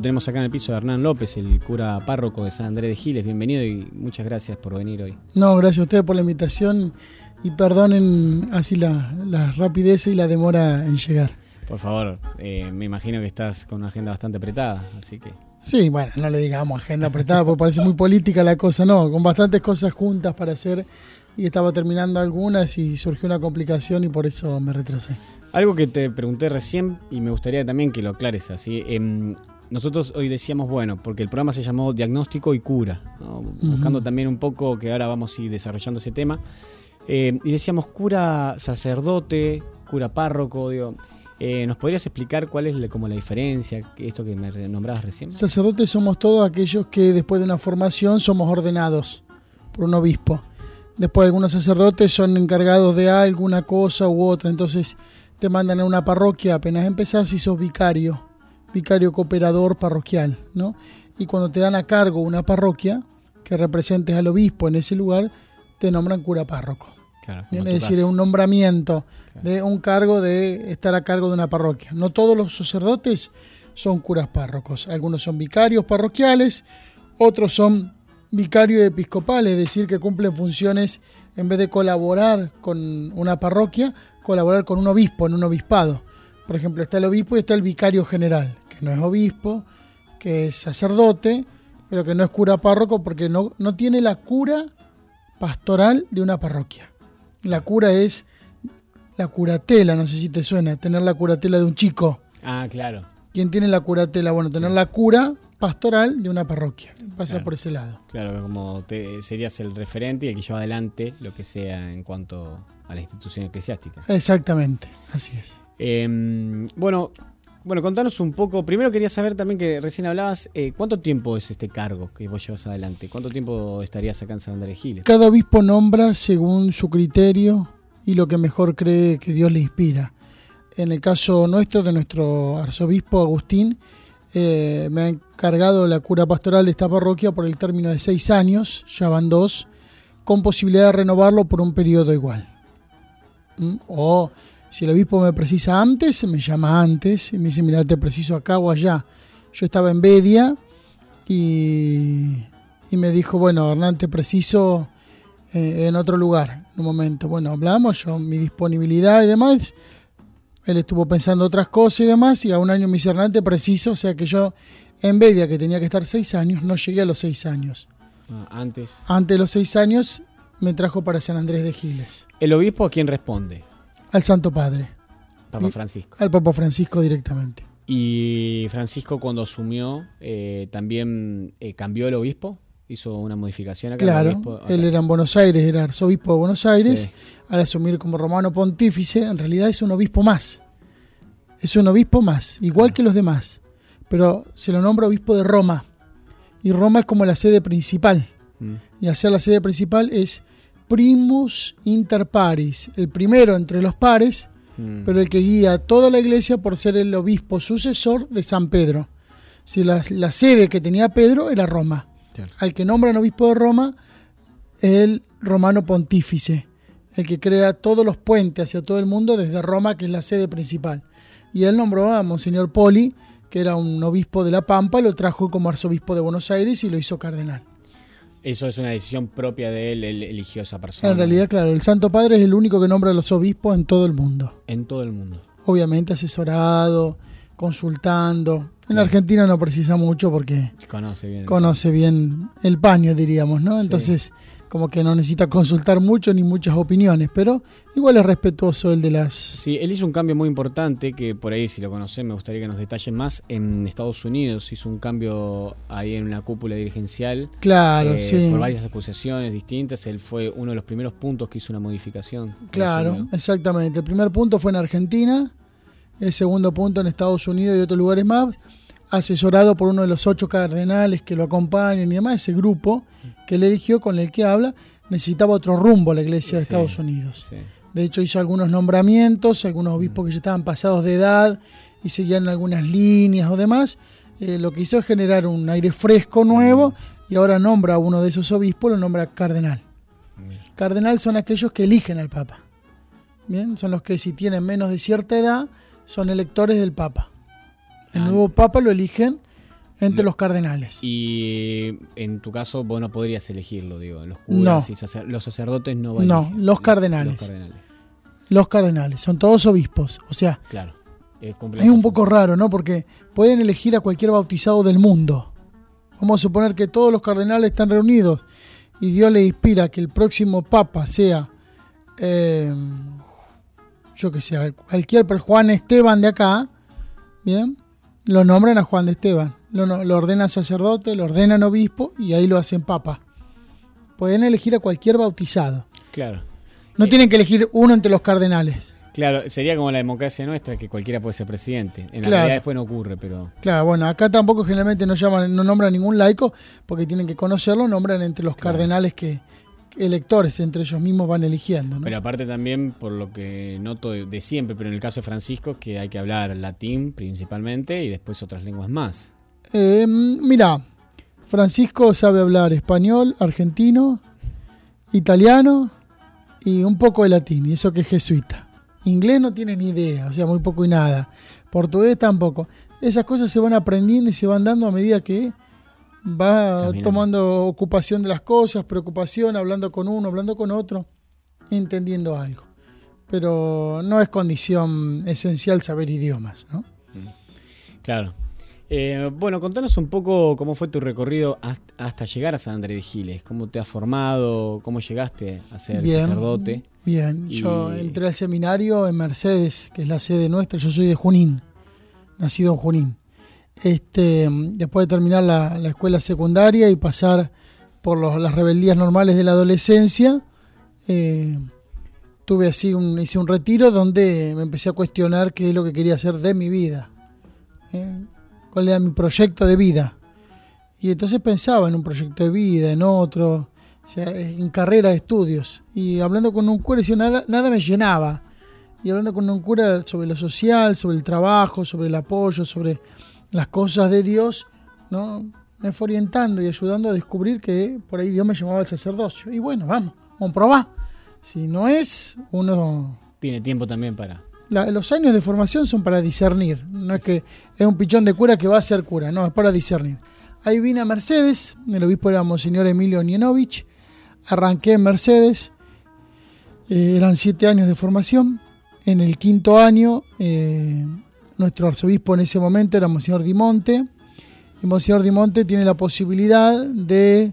lo tenemos acá en el piso de Hernán López, el cura párroco de San Andrés de Giles. Bienvenido y muchas gracias por venir hoy. No, gracias a ustedes por la invitación y perdonen así la, la rapidez y la demora en llegar. Por favor, eh, me imagino que estás con una agenda bastante apretada, así que... Sí, bueno, no le digamos agenda apretada porque parece muy política la cosa, no, con bastantes cosas juntas para hacer y estaba terminando algunas y surgió una complicación y por eso me retrasé. Algo que te pregunté recién y me gustaría también que lo aclares así. Em, nosotros hoy decíamos, bueno, porque el programa se llamó Diagnóstico y Cura, buscando también un poco que ahora vamos a ir desarrollando ese tema. Em, y decíamos cura sacerdote, cura párroco, digo. Eh, ¿Nos podrías explicar cuál es como la diferencia, esto que me nombrabas recién? Sacerdotes somos todos aquellos que después de una formación somos ordenados por un obispo. Después algunos sacerdotes son encargados de alguna cosa u otra, entonces te mandan a una parroquia apenas empezás y sos vicario, vicario cooperador parroquial, ¿no? Y cuando te dan a cargo una parroquia que representes al obispo en ese lugar, te nombran cura párroco. es decir, es un nombramiento de un cargo de estar a cargo de una parroquia. No todos los sacerdotes son curas párrocos. Algunos son vicarios parroquiales, otros son vicarios episcopales, es decir, que cumplen funciones en vez de colaborar con una parroquia, colaborar con un obispo en un obispado. Por ejemplo, está el obispo y está el vicario general, que no es obispo, que es sacerdote, pero que no es cura párroco porque no, no tiene la cura pastoral de una parroquia. La cura es la curatela, no sé si te suena, tener la curatela de un chico. Ah, claro. ¿Quién tiene la curatela? Bueno, tener la cura pastoral de una parroquia. Pasa por ese lado. Claro, como te, serías el referente y el que lleva adelante lo que sea en cuanto a la institución eclesiástica. Exactamente, así es. Em, bueno, bueno, contanos un poco. Primero quería saber también que recién hablabas, eh, ¿cuánto tiempo es este cargo que vos llevas adelante? ¿Cuánto tiempo estarías acá en San Andrés Giles? Cada obispo nombra según su criterio y lo que mejor cree que Dios le inspira. En el caso nuestro, de nuestro arzobispo Agustín, eh, me ha encargado la cura pastoral de esta parroquia por el término de seis años, ya van dos, con posibilidad de renovarlo por un periodo igual. O si el obispo me precisa antes, me llama antes y me dice, mira, te preciso acá o allá. Yo estaba en Bedia y, y me dijo, bueno, Hernán, te preciso eh, en otro lugar, en un momento. Bueno, hablamos, yo, mi disponibilidad y demás. Él estuvo pensando otras cosas y demás, y a un año me dice, preciso, o sea que yo, en Bedia, que tenía que estar seis años, no llegué a los seis años. Ah, antes. Antes de los seis años, me trajo para San Andrés de Giles. ¿El obispo a quién responde? Al Santo Padre. Papa Francisco. Al Papa Francisco directamente. ¿Y Francisco cuando asumió eh, también eh, cambió el obispo? hizo una modificación acá. Claro, él era en Buenos Aires, era arzobispo de Buenos Aires, al asumir como romano pontífice, en realidad es un obispo más. Es un obispo más, igual que los demás, pero se lo nombra obispo de Roma. Y Roma es como la sede principal. Mm. Y hacer la sede principal es primus inter paris, el primero entre los pares, mm. pero el que guía a toda la iglesia por ser el obispo sucesor de San Pedro. Si la sede que tenía Pedro era Roma al que nombran obispo de Roma el romano pontífice, el que crea todos los puentes hacia todo el mundo desde Roma, que es la sede principal. Y él nombró a Monseñor Poli, que era un obispo de La Pampa, lo trajo como arzobispo de Buenos Aires y lo hizo cardenal. Eso es una decisión propia de él, él eligió a esa persona. En realidad, claro, el Santo Padre es el único que nombra a los obispos en todo el mundo. En todo el mundo. Obviamente asesorado, consultando. En Argentina no precisa mucho porque conoce bien, conoce bien el paño, diríamos, ¿no? Entonces, como que no necesita consultar mucho ni muchas opiniones, pero igual es respetuoso el de las... Sí, él hizo un cambio muy importante que por ahí, si lo conocen, me gustaría que nos detallen más. En Estados Unidos hizo un cambio ahí en una cúpula dirigencial. Claro, eh, sí. Por varias acusaciones distintas. Él fue uno de los primeros puntos que hizo una modificación. Claro, exactamente. El primer punto fue en Argentina el segundo punto en Estados Unidos y otros lugares más, asesorado por uno de los ocho cardenales que lo acompañan y demás, ese grupo que él eligió, con el que habla, necesitaba otro rumbo a la iglesia de Estados Unidos. De hecho, hizo algunos nombramientos, algunos obispos que ya estaban pasados de edad y seguían algunas líneas o demás. Eh, lo que hizo es generar un aire fresco nuevo y ahora nombra a uno de esos obispos, lo nombra cardenal. Cardenal son aquellos que eligen al Papa. Bien, son los que si tienen menos de cierta edad son electores del Papa. El ah. nuevo Papa lo eligen entre los cardenales. Y en tu caso vos no podrías elegirlo, digo, los curas y los sacerdotes no van No, los cardenales. Los cardenales. Los cardenales, son todos obispos, o sea, claro, es, es un poco raro, ¿no? Porque pueden elegir a cualquier bautizado del mundo. Vamos a suponer que todos los cardenales están reunidos y Dios le inspira que el próximo papa sea, eh, yo que sé, cualquier Juan Esteban de acá, ¿bien? Lo nombran a Juan de Esteban, lo, lo ordenan sacerdote, lo ordenan obispo y ahí lo hacen papa. Pueden elegir a cualquier bautizado. Claro. No tienen que elegir uno entre los cardenales. Claro, sería como la democracia nuestra, que cualquiera puede ser presidente. En la realidad después no ocurre, pero... Claro, bueno, acá tampoco generalmente no llaman, no nombran ningún laico, porque tienen que conocerlo, nombran entre los cardenales que electores entre ellos mismos van eligiendo. Pero aparte también, por lo que noto de, siempre, pero en el caso de Francisco, que hay que hablar latín principalmente y después otras lenguas más. Eh, mira, Francisco sabe hablar español, argentino, italiano y un poco de latín, y eso que es jesuita. Inglés no tiene ni idea, o sea, muy poco y nada. Portugués tampoco. Esas cosas se van aprendiendo y se van dando a medida que va tomando ocupación de las cosas, preocupación, hablando con uno, hablando con otro, entendiendo algo. Pero no es condición esencial saber idiomas, ¿no? Claro. Eh, bueno, contanos un poco cómo fue tu recorrido hasta llegar a San Andrés de Giles, cómo te has formado, cómo llegaste a ser sacerdote. Bien, yo entré al seminario en Mercedes, que es la sede nuestra, yo soy de Junín, nacido en Junín. Este, después de terminar la, escuela secundaria y pasar por las rebeldías normales de la adolescencia, eh, tuve así un, hice un retiro donde me empecé a cuestionar qué es lo que quería hacer de mi vida. Eh, cuál era mi proyecto de vida. Y entonces pensaba en un proyecto de vida, en otro, o sea, en carrera de estudios. Y hablando con un cura, decía, nada, nada me llenaba. Y hablando con un cura sobre lo social, sobre el trabajo, sobre el apoyo, sobre las cosas de Dios, ¿no? me fue orientando y ayudando a descubrir que por ahí Dios me llamaba al sacerdocio. Y bueno, vamos, vamos a probar. Si no es, uno... Tiene tiempo también para los años de formación son para discernir. No es que es un pichón de cura que va a ser cura, no, es para discernir. Ahí vine a Mercedes, el obispo era Monseñor Emilio Nienovich. Arranqué en Mercedes, eh, eran siete años de formación. En el quinto año, eh, nuestro arzobispo en ese momento era Monseñor Dimonte. Y Monseñor Dimonte tiene la posibilidad de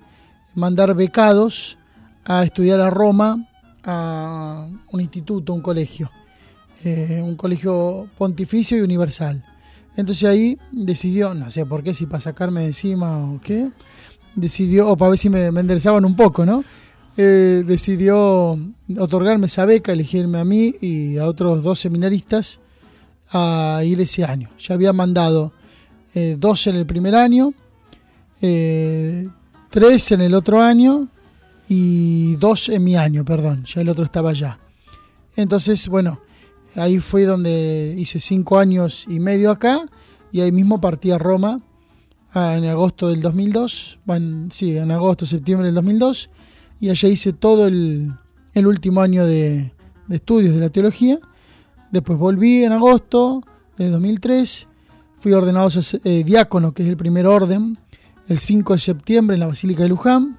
mandar becados a estudiar a Roma, a un instituto, un colegio. Eh, un colegio pontificio y universal. Entonces ahí decidió, no sé por qué, si para sacarme de encima o qué, decidió, o para ver si me, enderezaban un poco, ¿no? Eh, decidió otorgarme esa beca, elegirme a mí y a otros dos seminaristas a ir ese año. Ya había mandado eh, dos en el primer año, tres en el otro año y dos en mi año, perdón, ya el otro estaba allá. Entonces, bueno, Ahí fue donde hice cinco años y medio acá y ahí mismo partí a Roma ah, en agosto del 2002, bueno, sí, en agosto, septiembre del 2002 y allá hice todo el, último año de, estudios de la teología. Después volví en agosto de 2003, fui ordenado eh, diácono, que es el primer orden, el 5 de septiembre en la Basílica de Luján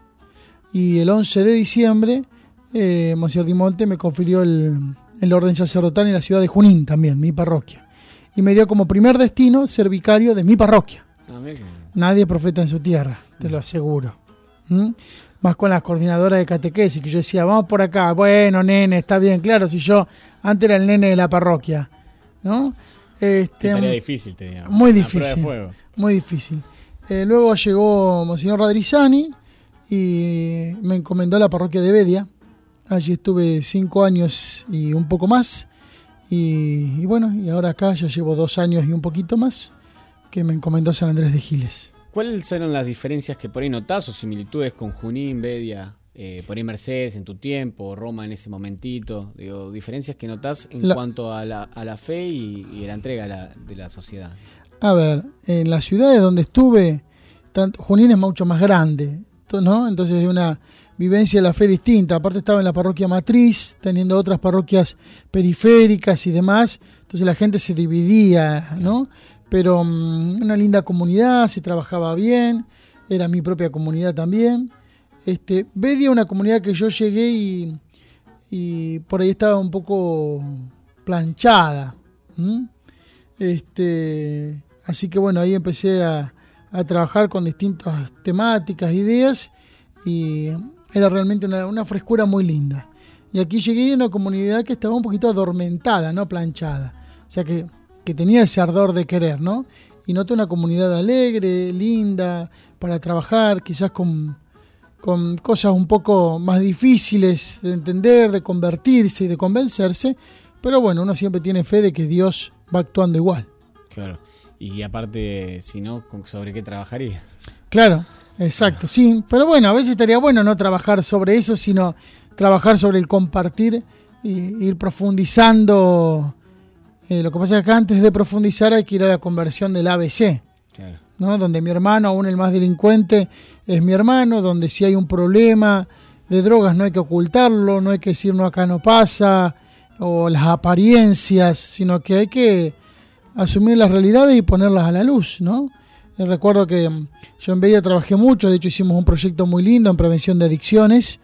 y el 11 de diciembre eh, Dimonte me confirió el, el orden sacerdotal en la ciudad de Junín también, mi parroquia. Y me dio como primer destino ser vicario de mi parroquia. Ah, Nadie profeta en su tierra, te lo aseguro. ¿Mm? Más con las coordinadoras de catequesis, que yo decía, vamos por acá, bueno, nene, está bien, claro, si yo antes era el nene de la parroquia. ¿no? Este, difícil, te digo. Muy difícil. Muy difícil. Eh, luego llegó Monseñor Radrizani y me encomendó la parroquia de Bedia Allí estuve cinco años y un poco más. Y, bueno, y ahora acá ya llevo dos años y un poquito más que me encomendó San Andrés de Giles. ¿Cuáles eran las diferencias que por ahí notás o similitudes con Junín, Bedia, eh, por ahí Mercedes en tu tiempo, Roma en ese momentito? Digo, diferencias que notás en cuanto a la, a la fe y, la entrega de la sociedad. A ver, en las ciudades donde estuve, tanto, Junín es mucho más grande, ¿no? Entonces es una vivencia de la fe distinta. Aparte estaba en la parroquia matriz, teniendo otras parroquias periféricas y demás. Entonces la gente se dividía, ¿no? pero mm, una linda comunidad, se trabajaba bien, era mi propia comunidad también. Este, Bedia, una comunidad que yo llegué y, y por ahí estaba un poco planchada. Este, así que bueno, ahí empecé a, a, trabajar con distintas temáticas, ideas y era realmente una, una, frescura muy linda. Y aquí llegué a una comunidad que estaba un poquito adormentada, no planchada. O sea que, que tenía ese ardor de querer, ¿no? Y noté una comunidad alegre, linda, para trabajar, quizás con, con cosas un poco más difíciles de entender, de convertirse y de convencerse, pero bueno, uno siempre tiene fe de que Dios va actuando igual. Claro. Y aparte, si no, ¿sobre qué trabajaría? Claro, exacto, sí. Pero bueno, a veces estaría bueno no trabajar sobre eso, sino trabajar sobre el compartir y ir profundizando. Eh, lo que pasa es que antes de profundizar hay que ir a la conversión del ABC. Claro. ¿no? Donde mi hermano, aún el más delincuente, es mi hermano, donde si hay un problema de drogas no hay que ocultarlo, no hay que decir no acá no pasa, o las apariencias, sino que hay que asumir las realidades y ponerlas a la luz, ¿no? Eh, recuerdo que mm, yo en Bella trabajé mucho, de hecho hicimos un proyecto muy lindo en prevención de adicciones.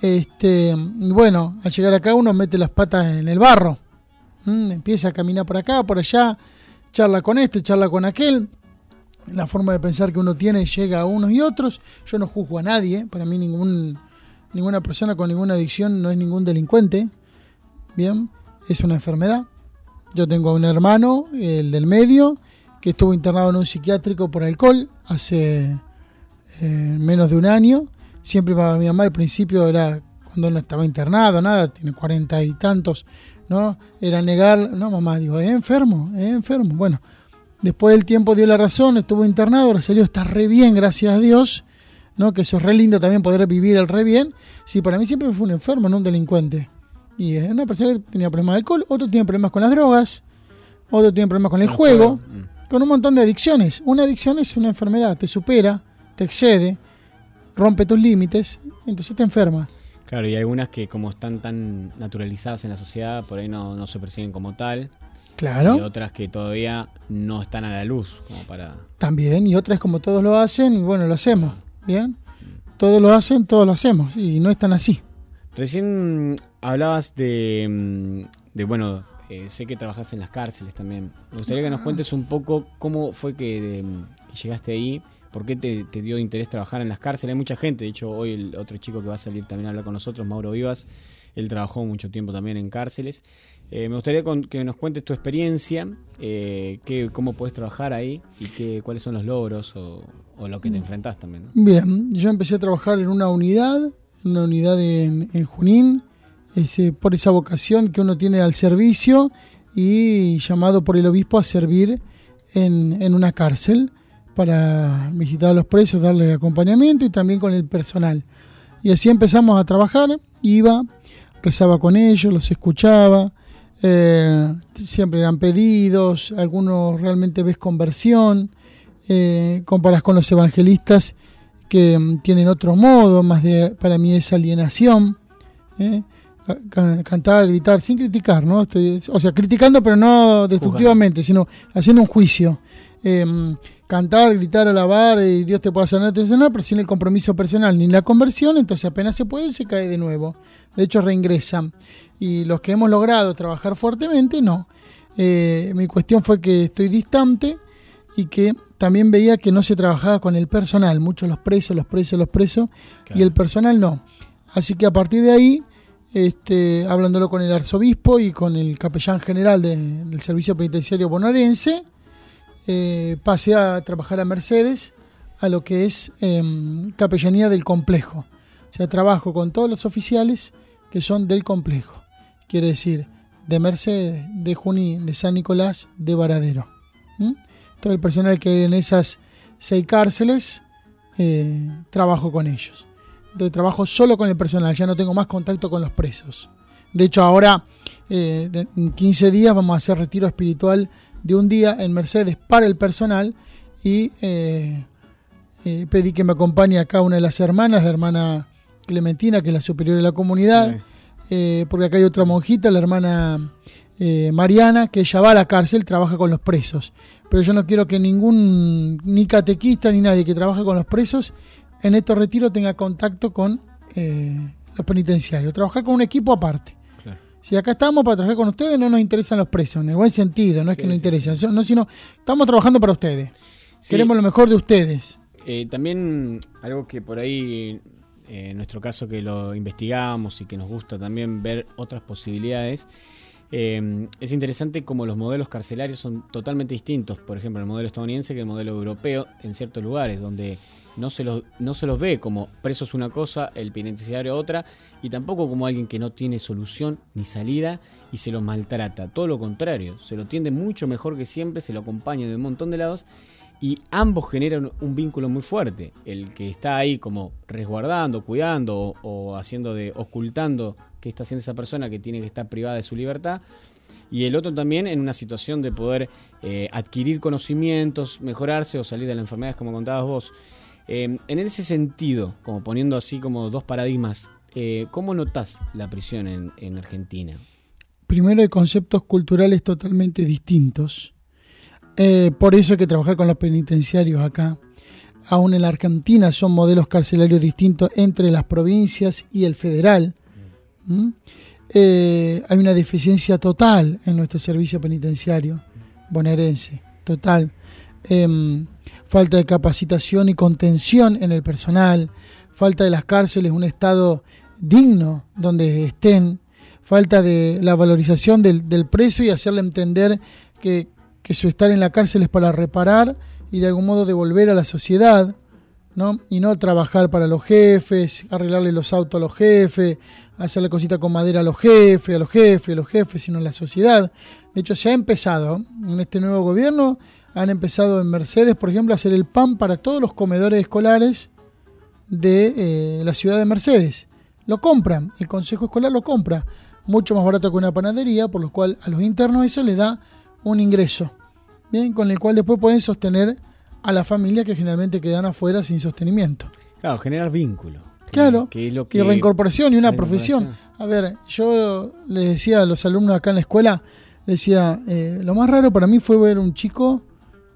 Este, y bueno, al llegar acá uno mete las patas en el barro, empieza a caminar por acá, por allá, charla con este, charla con aquel. La forma de pensar que uno tiene llega a unos y otros. Yo no juzgo a nadie, para mí ningún, ninguna persona con ninguna adicción no es ningún delincuente. Bien, es una enfermedad. Yo tengo un hermano, el del medio, que estuvo internado en un psiquiátrico por alcohol hace eh, menos de un año. Siempre para mi mamá al principio era cuando no estaba internado, nada, tiene cuarenta y tantos, ¿no? Era negar, no mamá, digo, es enfermo, es enfermo. Bueno, después del tiempo dio la razón, estuvo internado, ahora salió, está re bien, gracias a Dios, ¿no? Que eso es re lindo también poder vivir el re bien. Sí, para mí siempre fue un enfermo, no un delincuente. Y es una persona que tenía problemas de alcohol, otro tiene problemas con las drogas, otro tiene problemas con el juego, mm. Con un montón de adicciones. Una adicción es una enfermedad, te supera, te excede, rompe tus límites, entonces te enferma. Claro, y hay algunas que como están tan naturalizadas en la sociedad, por ahí no, no se perciben como tal. Claro. Y otras que todavía no están a la luz, como para... También, y otras como todos lo hacen, y bueno, lo hacemos, ¿bien? Todos lo hacen, todos lo hacemos, y no están así. Recién hablabas de, mm, de bueno, eh, sé que trabajas en las cárceles también. Me gustaría que nos cuentes un poco cómo fue que, llegaste ahí, por qué te, dio interés trabajar en las cárceles. Hay mucha gente, de hecho hoy el otro chico que va a salir también a hablar con nosotros, Mauro Vivas, él trabajó mucho tiempo también en cárceles. Eh, me gustaría que nos cuentes tu experiencia, eh, cómo puedes trabajar ahí y qué, cuáles son los logros o, lo que te enfrentás también. Bien, yo empecé a trabajar en una unidad una unidad en, Junín, por esa vocación que uno tiene al servicio y llamado por el obispo a servir en, una cárcel para visitar a los presos, darle acompañamiento y también con el personal. Y así empezamos a trabajar, iba, rezaba con ellos, los escuchaba, eh, siempre eran pedidos, algunos realmente ves conversión, eh, comparas con los evangelistas que mm, tienen otro modo, más de, para mí es alienación. ¿eh? Cantar, gritar, sin criticar, ¿no? o sea, criticando, pero no destructivamente, sino haciendo un juicio. Em, cantar, gritar, alabar, y Dios te puede sanar, te sanar, pero sin el compromiso personal ni la conversión, entonces apenas se puede, se cae de nuevo. De hecho, reingresan. Y los que hemos logrado trabajar fuertemente, no. Eh, mi cuestión fue que estoy distante y que también veía que no se trabajaba con el personal, muchos los presos, los presos, los presos, y el personal no. Así que a partir de ahí, este, hablándolo con el arzobispo y con el capellán general del Servicio Penitenciario Bonaerense, eh, pasé a trabajar a Mercedes, a lo que es em, capellanía del complejo. O sea, trabajo con todos los oficiales que son del complejo. Quiere decir, de Mercedes, de Junín, de San Nicolás, de Varadero todo el personal que hay en esas seis cárceles, eh, trabajo con ellos. Entonces trabajo solo con el personal, ya no tengo más contacto con los presos. De hecho, ahora, eh, en 15 días, vamos a hacer retiro espiritual de un día en Mercedes para el personal y eh, pedí que me acompañe acá una de las hermanas, la hermana Clementina, que es la superior de la comunidad, porque acá hay otra monjita, la hermana eh, Mariana, que ella va a la cárcel, trabaja con los presos. Pero yo no quiero que ningún, ni catequista ni nadie que trabaje con los presos en estos retiros tenga contacto con eh, los penitenciarios. Trabajar con un equipo aparte. Si acá estamos para trabajar con ustedes, no nos interesan los presos, en el buen sentido, no es que nos interesa, no, sino estamos trabajando para ustedes. Queremos lo mejor de ustedes. Eh, también algo que por ahí, eh, en nuestro caso que lo investigamos y que nos gusta también ver otras posibilidades, eh, es interesante como los modelos carcelarios son totalmente distintos. Por ejemplo, el modelo estadounidense que el modelo europeo en ciertos lugares, donde no se, los, no se los ve como presos una cosa, el penitenciario otra, y tampoco como alguien que no tiene solución ni salida y se los maltrata. Todo lo contrario, se lo tiende mucho mejor que siempre, se lo acompaña de un montón de lados y ambos generan un vínculo muy fuerte. El que está ahí como resguardando, cuidando o, haciendo de ocultando qué está haciendo esa persona que tiene que estar privada de su libertad. Y el otro también en una situación de poder eh, adquirir conocimientos, mejorarse o salir de las enfermedades, como contabas vos. Em, en ese sentido, como poniendo así como dos paradigmas, eh, ¿cómo notas la prisión en, Argentina? Primero hay conceptos culturales totalmente distintos. Eh, por eso hay que trabajar con los penitenciarios acá. Aún en la Argentina son modelos carcelarios distintos entre las provincias y el federal. ¿Mm? Eh, hay una deficiencia total en nuestro servicio penitenciario bonaerense, total. Em, falta de capacitación y contención en el personal, falta de las cárceles un estado digno donde estén, falta de la valorización del, preso y hacerle entender que, su estar en la cárcel es para reparar y de algún modo devolver a la sociedad, ¿no? Y no trabajar para los jefes, arreglarle los autos a los jefes, hacerle cosita con madera a los jefes, a los jefes, a los jefes, sino a la sociedad. De hecho, se ha empezado en este nuevo gobierno han empezado en Mercedes, por ejemplo, a hacer el pan para todos los comedores escolares de eh, la ciudad de Mercedes. Lo compran, el consejo escolar lo compra, mucho más barato que una panadería, por lo cual a los internos eso les da un ingreso, bien, con el cual después pueden sostener a la familia que generalmente quedan afuera sin sostenimiento. Claro, generar vínculo. Claro, que es lo que, y reincorporación y una profesión. A ver, yo les decía a los alumnos acá en la escuela, decía, eh, lo más raro para mí fue ver un chico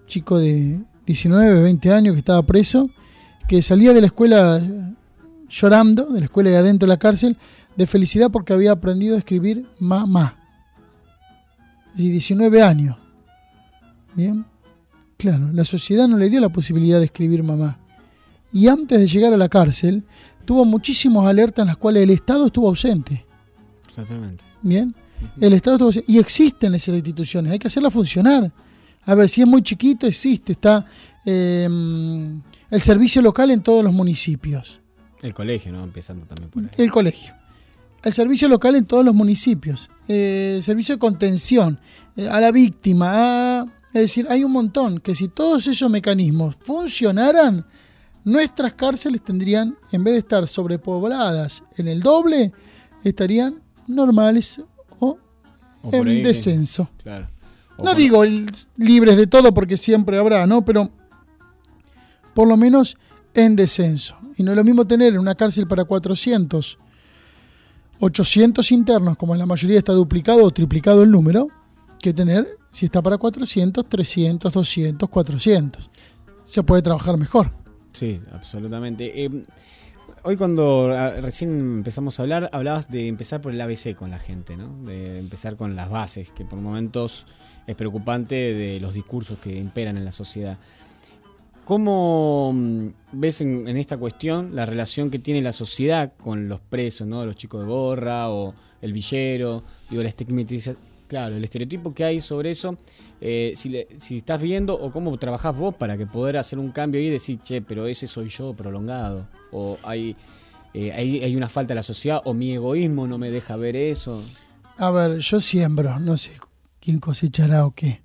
chico de 19, 20 años que estaba preso, que salía de la escuela llorando, de la escuela de adentro de la cárcel, de felicidad porque había aprendido a escribir mamá. Y 19 años. Bien. Claro, la sociedad no le dio la posibilidad de escribir mamá. Y antes de llegar a la cárcel, tuvo muchísimos alertas en las cuales el Estado estuvo ausente. Exactamente. Bien. El Estado estuvo ausente. Y existen esas instituciones, hay que hacerlas funcionar. A ver, si es muy chiquito, existe, está em, el servicio local en todos los municipios. El colegio, ¿no? Empezando también por ahí. El colegio. El servicio local en todos los municipios. Eh, el servicio de contención eh, a la víctima. es decir, hay un montón que si todos esos mecanismos funcionaran, nuestras cárceles tendrían, en vez de estar sobrepobladas en el doble, estarían normales o, en descenso. Claro. No digo libres de todo porque siempre habrá, ¿no? Pero por lo menos en descenso. Y no es lo mismo tener una cárcel para 400, 800 internos, como en la mayoría está duplicado o triplicado el número, que tener si está para 400, 300, 200, 400. Se puede trabajar mejor. Sí, absolutamente. Eh, hoy cuando ah, recién empezamos a hablar, hablabas de empezar por el ABC con la gente, ¿no? De empezar con las bases, que por momentos es preocupante de los discursos que imperan en la sociedad. ¿Cómo mm, ves en, esta cuestión la relación que tiene la sociedad con los presos, ¿no? los chicos de gorra o el villero? Digo, la estigmatización, claro, el estereotipo que hay sobre eso. Eh, si, si, estás viendo o cómo trabajás vos para que poder hacer un cambio y decir, che, pero ese soy yo prolongado. O hay, eh, hay, hay una falta de la sociedad o mi egoísmo no me deja ver eso. A ver, yo siembro, no sé quién cosechará o qué.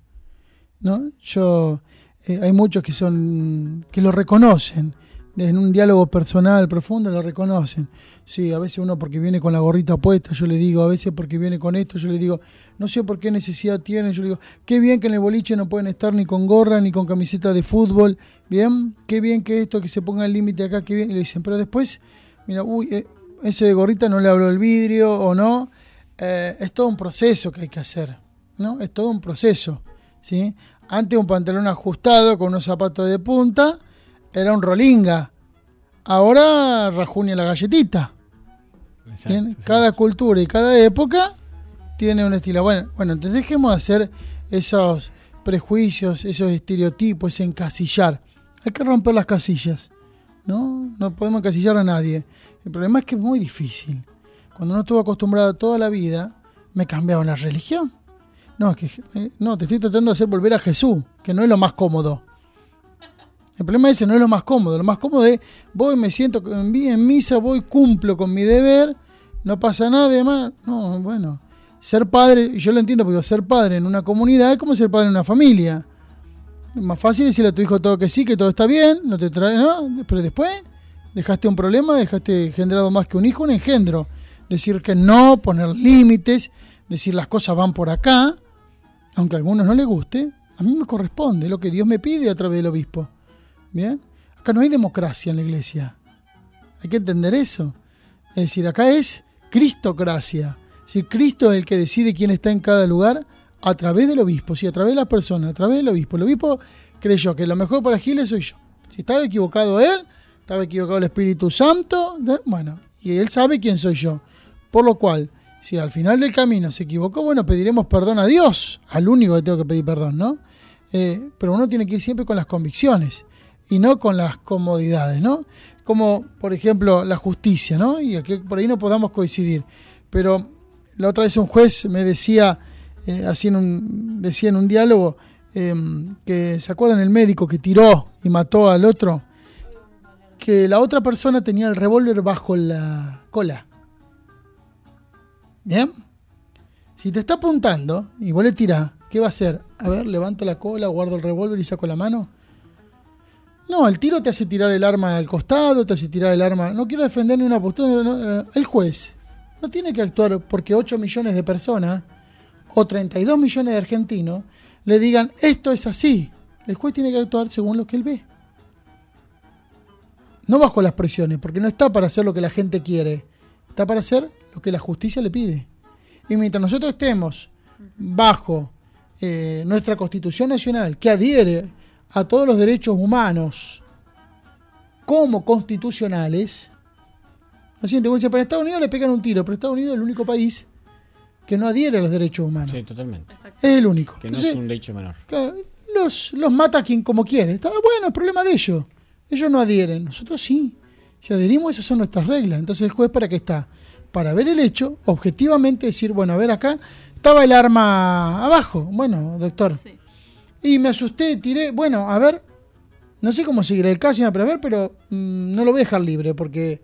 ¿No? Yo eh, hay muchos que son que lo reconocen en un diálogo personal profundo lo reconocen. Sí, a veces uno porque viene con la gorrita puesta, yo le digo, a veces porque viene con esto, yo le digo, no sé por qué necesidad tienen, yo le digo, qué bien que en el boliche no pueden estar ni con gorra ni con camiseta de fútbol, bien, qué bien que esto, que se ponga el límite acá, qué bien, y le dicen, pero después, mira, uy, eh, ese de gorrita no le habló el vidrio o no, eh, es todo un proceso que hay que hacer. ¿No? Es todo un proceso, ¿sí? Antes un pantalón ajustado con unos zapatos de punta era un rolinga. Ahora rajunia la galletita. Cada cultura y cada época tiene un estilo. Bueno, bueno, entonces dejemos de hacer esos prejuicios, esos estereotipos, ese encasillar. Hay que romper las casillas. ¿no? No podemos encasillar a nadie. El problema es que es muy difícil. Cuando uno estuvo acostumbrado toda la vida, me cambiaron la religión. No, que, eh, te estoy tratando de hacer volver a Jesús, que no es lo más cómodo. El problema ese no es lo más cómodo. Lo más cómodo es, voy, me siento en misa, voy, cumplo con mi deber, no pasa nada de más. No, bueno, ser padre, yo lo entiendo porque ser padre en una comunidad es como ser padre en una familia. Es más fácil decirle a tu hijo todo que sí, que todo está bien, no te trae, ¿no? Pero después dejaste un problema, dejaste engendrado más que un hijo, un engendro. Decir que no, poner límites, decir las cosas van por acá, aunque a algunos no les guste, a mí me corresponde, lo que Dios me pide a través del obispo. ¿Bien? Acá no hay democracia en la iglesia. Hay que entender eso. Es decir, acá es cristocracia. Es decir, Cristo es el que decide quién está en cada lugar a través del obispo, sí, a través de las personas, a través del obispo. El obispo creyó que lo mejor para Giles soy yo. Si estaba equivocado él, estaba equivocado el Espíritu Santo, bueno, y él sabe quién soy yo. Por lo cual, si al final del camino se equivocó, bueno, pediremos perdón a Dios, al único que tengo que pedir perdón, ¿no? Eh, pero uno tiene que ir siempre con las convicciones y no con las comodidades, ¿no? Como, por ejemplo, la justicia, ¿no? Y aquí por ahí no podamos coincidir. Pero la otra vez un juez me decía, eh, en un, decía en un diálogo em, que se acuerdan el médico que tiró y mató al otro, que la otra persona tenía el revólver bajo la cola. ¿Bien? Si te está apuntando y vos le tirás, ¿qué va a hacer? A ver, levanto la cola, guardo el revólver y saco la mano. No, el tiro te hace tirar el arma al costado, te hace tirar el arma. No quiero defender ni una postura. el juez no tiene que actuar porque 8 millones de personas o 32 millones de argentinos le digan esto es así. El juez tiene que actuar según lo que él ve. No bajo las presiones, porque no está para hacer lo que la gente quiere, está para hacer lo que la justicia le pide. Y mientras nosotros estemos bajo eh, nuestra Constitución Nacional, que adhiere a todos los derechos humanos como constitucionales, lo siguiente, dice, pero Estados Unidos le pegan un tiro, pero Estados Unidos es el único país que no adhiere a los derechos humanos. Sí, totalmente. Es el único. Que no es un derecho menor. los, los mata quien como quiere. Está bueno, el problema de ellos. Ellos no adhieren, nosotros sí. Si adherimos, esas son nuestras reglas. Entonces el juez para qué está? Para ver el hecho, objetivamente decir, bueno, a ver acá, estaba el arma abajo. Bueno, doctor. Y me asusté, tiré, bueno, a ver, no sé cómo seguirá el caso, pero a ver, pero mm, no lo voy a dejar libre porque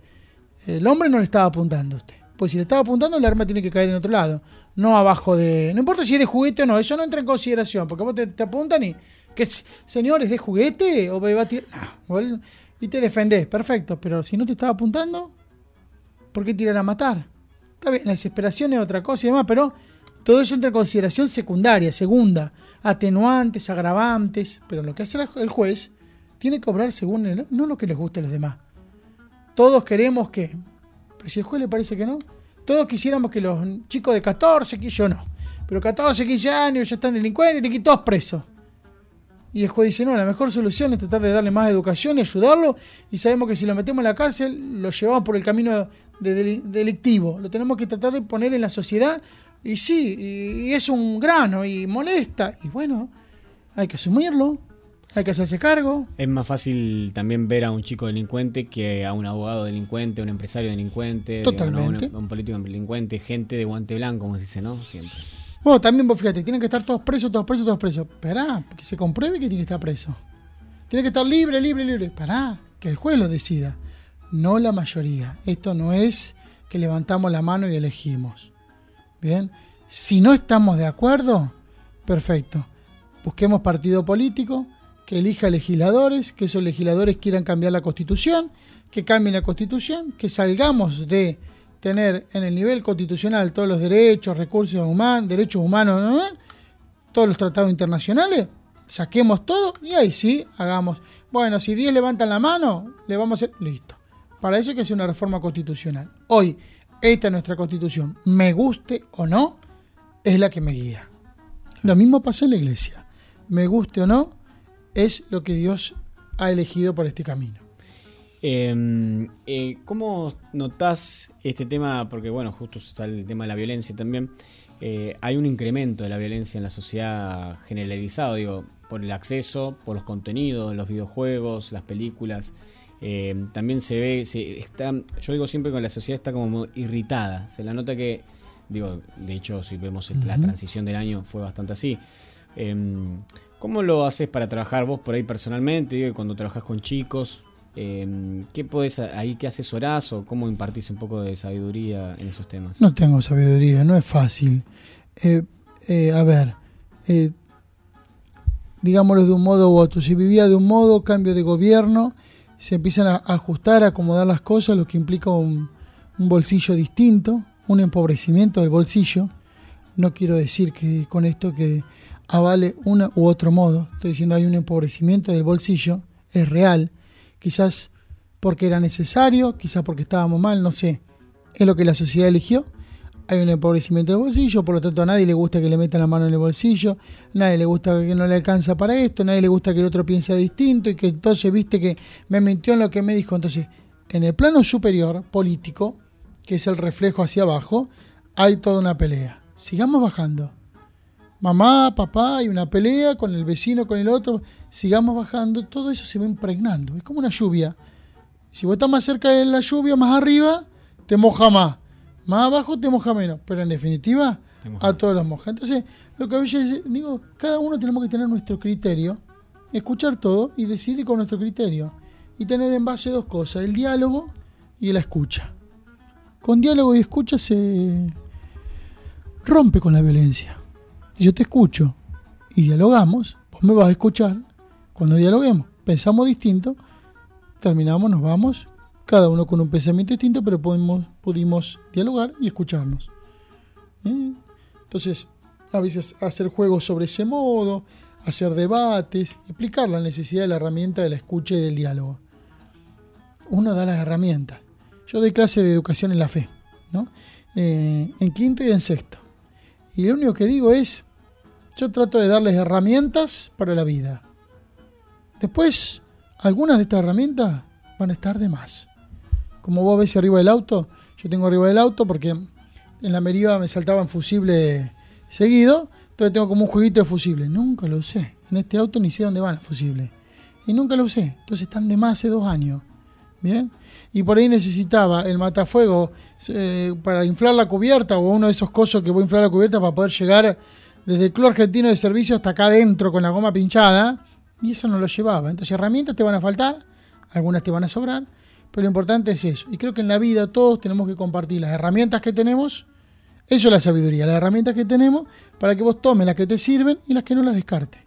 el hombre no le estaba apuntando a usted. Pues si le estaba apuntando, el arma tiene que caer en otro lado, no abajo de. No importa si es de juguete o no, eso no entra en consideración, porque vos te, apuntan y. ¿Qué, señor, es de juguete? ¿O va a tirar? No, y te defendés, perfecto, pero si no te estaba apuntando, ¿por qué tirar a matar? Está bien, la desesperación es otra cosa y demás, pero todo eso entra en consideración secundaria, segunda, atenuantes, agravantes, pero lo que hace el juez tiene que obrar según no lo que les guste a los demás. Todos queremos que, pero si al juez le parece que no, todos quisiéramos que los chicos de 14, que yo no, pero 14, 15 años ya están delincuentes y que todos presos. Y el juez dice, no, la mejor solución es tratar de darle más educación y ayudarlo. Y sabemos que si lo metemos en la cárcel, lo llevamos por el camino delictivo. Lo tenemos que tratar de poner en la sociedad. Y sí, y es un grano y molesta. Y bueno, hay que asumirlo. Hay que hacerse cargo. Es más fácil también ver a un chico delincuente que a un abogado delincuente, a un empresario delincuente, Totalmente. A, un, político delincuente, gente de guante blanco, como se dice, ¿no? Siempre. Bueno, también vos fíjate, tienen que estar todos presos, todos presos, todos presos. Esperá, que se compruebe que tiene que estar preso. Tiene que estar libre, libre, libre. Pará, que el juez lo decida. No la mayoría. Esto no es que levantamos la mano y elegimos. Bien, si no estamos de acuerdo, perfecto. Busquemos partido político, que elija legisladores, que esos legisladores quieran cambiar la constitución, que cambien la constitución, que salgamos de tener en el nivel constitucional todos los derechos, recursos humanos, derechos humanos, todos los tratados internacionales, saquemos todo y ahí sí hagamos. Bueno, si 10 levantan la mano, le vamos a hacer. Listo. Para eso hay que hacer una reforma constitucional. Hoy, esta es nuestra constitución. Me guste o no, es la que me guía. Lo mismo pasa en la iglesia. Me guste o no, es lo que Dios ha elegido por este camino. Em, eh, ¿Cómo notás este tema? Porque bueno, justo está el tema de la violencia también. Eh, hay un incremento de la violencia en la sociedad generalizado, digo, por el acceso, por los contenidos, los videojuegos, las películas. Eh, también se ve, se está, yo digo siempre que la sociedad está como irritada. Se la nota que, digo, de hecho, si vemos la transición del año fue bastante así. Em, ¿Cómo lo haces para trabajar vos por ahí personalmente? Digo, cuando trabajas con chicos, Em, ¿Qué podés ahí, qué asesorás o cómo impartís un poco de sabiduría en esos temas? No tengo sabiduría, no es fácil. Eh, eh, a ver, eh, digámoslo de un modo u otro. Si vivía de un modo, cambio de gobierno, se empiezan a ajustar, a acomodar las cosas, lo que implica un, bolsillo distinto, un empobrecimiento del bolsillo. No quiero decir que con esto que avale uno u otro modo. Estoy diciendo hay un empobrecimiento del bolsillo, es real quizás porque era necesario, quizás porque estábamos mal, no sé. Es lo que la sociedad eligió. Hay un empobrecimiento del bolsillo, por lo tanto a nadie le gusta que le metan la mano en el bolsillo, nadie le gusta que no le alcanza para esto, nadie le gusta que el otro piense distinto y que entonces viste que me mintió en lo que me dijo. Entonces, en el plano superior, político, que es el reflejo hacia abajo, hay toda una pelea. Sigamos bajando. Mamá, papá, hay una pelea con el vecino, con el otro sigamos bajando, todo eso se va impregnando. Es como una lluvia. Si vos estás más cerca de la lluvia, más arriba, te moja más. Más abajo te moja menos. Pero en definitiva, a todos los moja. Entonces, lo que a veces digo, cada uno tenemos que tener nuestro criterio, escuchar todo y decidir con nuestro criterio. Y tener en base dos cosas, el diálogo y la escucha. Con diálogo y escucha se rompe con la violencia. Yo te escucho y dialogamos, vos me vas a escuchar cuando dialoguemos, pensamos distinto, terminamos, nos vamos, cada uno con un pensamiento distinto, pero podemos, pudimos dialogar y escucharnos. ¿Eh? Entonces, a veces hacer juegos sobre ese modo, hacer debates, explicar la necesidad de la herramienta de la escucha y del diálogo. Uno da las herramientas. Yo doy clase de educación en la fe, ¿no? Eh, en quinto y en sexto. Y lo único que digo es, yo trato de darles herramientas para la vida. Después, algunas de estas herramientas van a estar de más. Como vos ves arriba del auto, yo tengo arriba del auto porque en la meriva me saltaban fusibles seguido, entonces tengo como un jueguito de fusibles. Nunca lo usé. En este auto ni sé dónde van los fusibles. Y nunca lo usé. Entonces están de más hace dos años. Bien. Y por ahí necesitaba el matafuego eh, para inflar la cubierta o uno de esos cosos que voy a inflar la cubierta para poder llegar desde el Club Argentino de Servicio hasta acá adentro con la goma pinchada y eso no lo llevaba. Entonces herramientas te van a faltar, algunas te van a sobrar, pero lo importante es eso. Y creo que en la vida todos tenemos que compartir las herramientas que tenemos, eso es la sabiduría, las herramientas que tenemos para que vos tomes las que te sirven y las que no las descartes,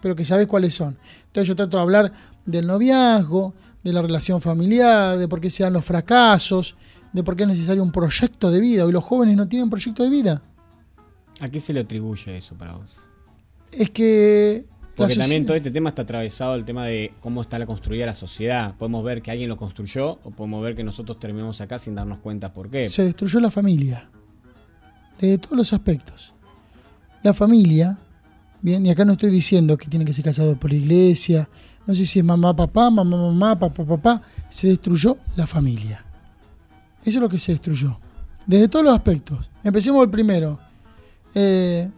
pero que sabes cuáles son. Entonces yo trato de hablar del noviazgo, de la relación familiar, de por qué se dan los fracasos, de por qué es necesario un proyecto de vida. Hoy los jóvenes no tienen proyecto de vida. ¿A qué se le atribuye eso para vos? Es que porque también todo este tema está atravesado el tema de cómo está la construida la sociedad. Podemos ver que alguien lo construyó o podemos ver que nosotros terminamos acá sin darnos cuenta por qué. Se destruyó la familia. Desde todos los aspectos. La familia, bien, y acá no estoy diciendo que tiene que ser casado por la iglesia, no sé si es mamá, papá, mamá, mamá, papá, papá. Se destruyó la familia. Eso es lo que se destruyó. Desde todos los aspectos. Empecemos el primero. Eh,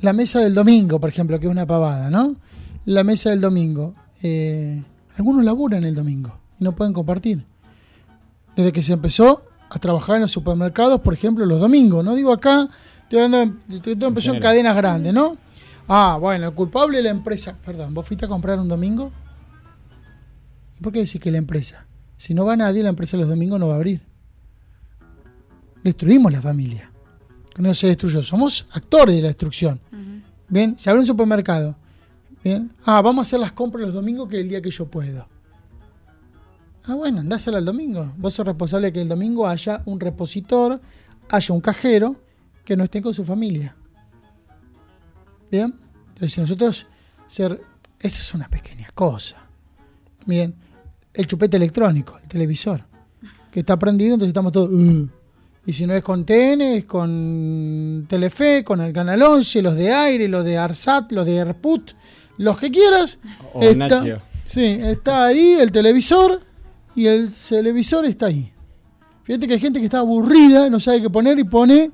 la mesa del domingo, por ejemplo, que es una pavada, ¿no? La mesa del domingo. Eh, algunos laburan el domingo y no pueden compartir. Desde que se empezó a trabajar en los supermercados, por ejemplo, los domingos, no digo acá, estoy hablando, todo empezó en cadenas grandes, ¿no? Ah, bueno, el culpable es la empresa. Perdón, ¿vos fuiste a comprar un domingo? ¿Y por qué decís que la empresa? Si no va nadie, la empresa los domingos no va a abrir. Destruimos la familia no se destruyó. Somos actores de la destrucción. Bien, se abre un supermercado. Bien, ah, vamos a hacer las compras los domingos que es el día que yo puedo. Ah, bueno, andásela el domingo. Vos sos responsable de que el domingo haya un repositor, haya un cajero que no esté con su familia. Bien, entonces si nosotros ser. Eso es una pequeña cosa. Bien, el chupete electrónico, el televisor, que está prendido, entonces estamos todos. Uh, Y si no es con TN, es con Telefe, con el Canal 11, los de Aire, los de Arsat, los de Airput, los que quieras. O está, sí, está ahí el televisor y el televisor está ahí. Fíjate que hay gente que está aburrida, no sabe qué poner y pone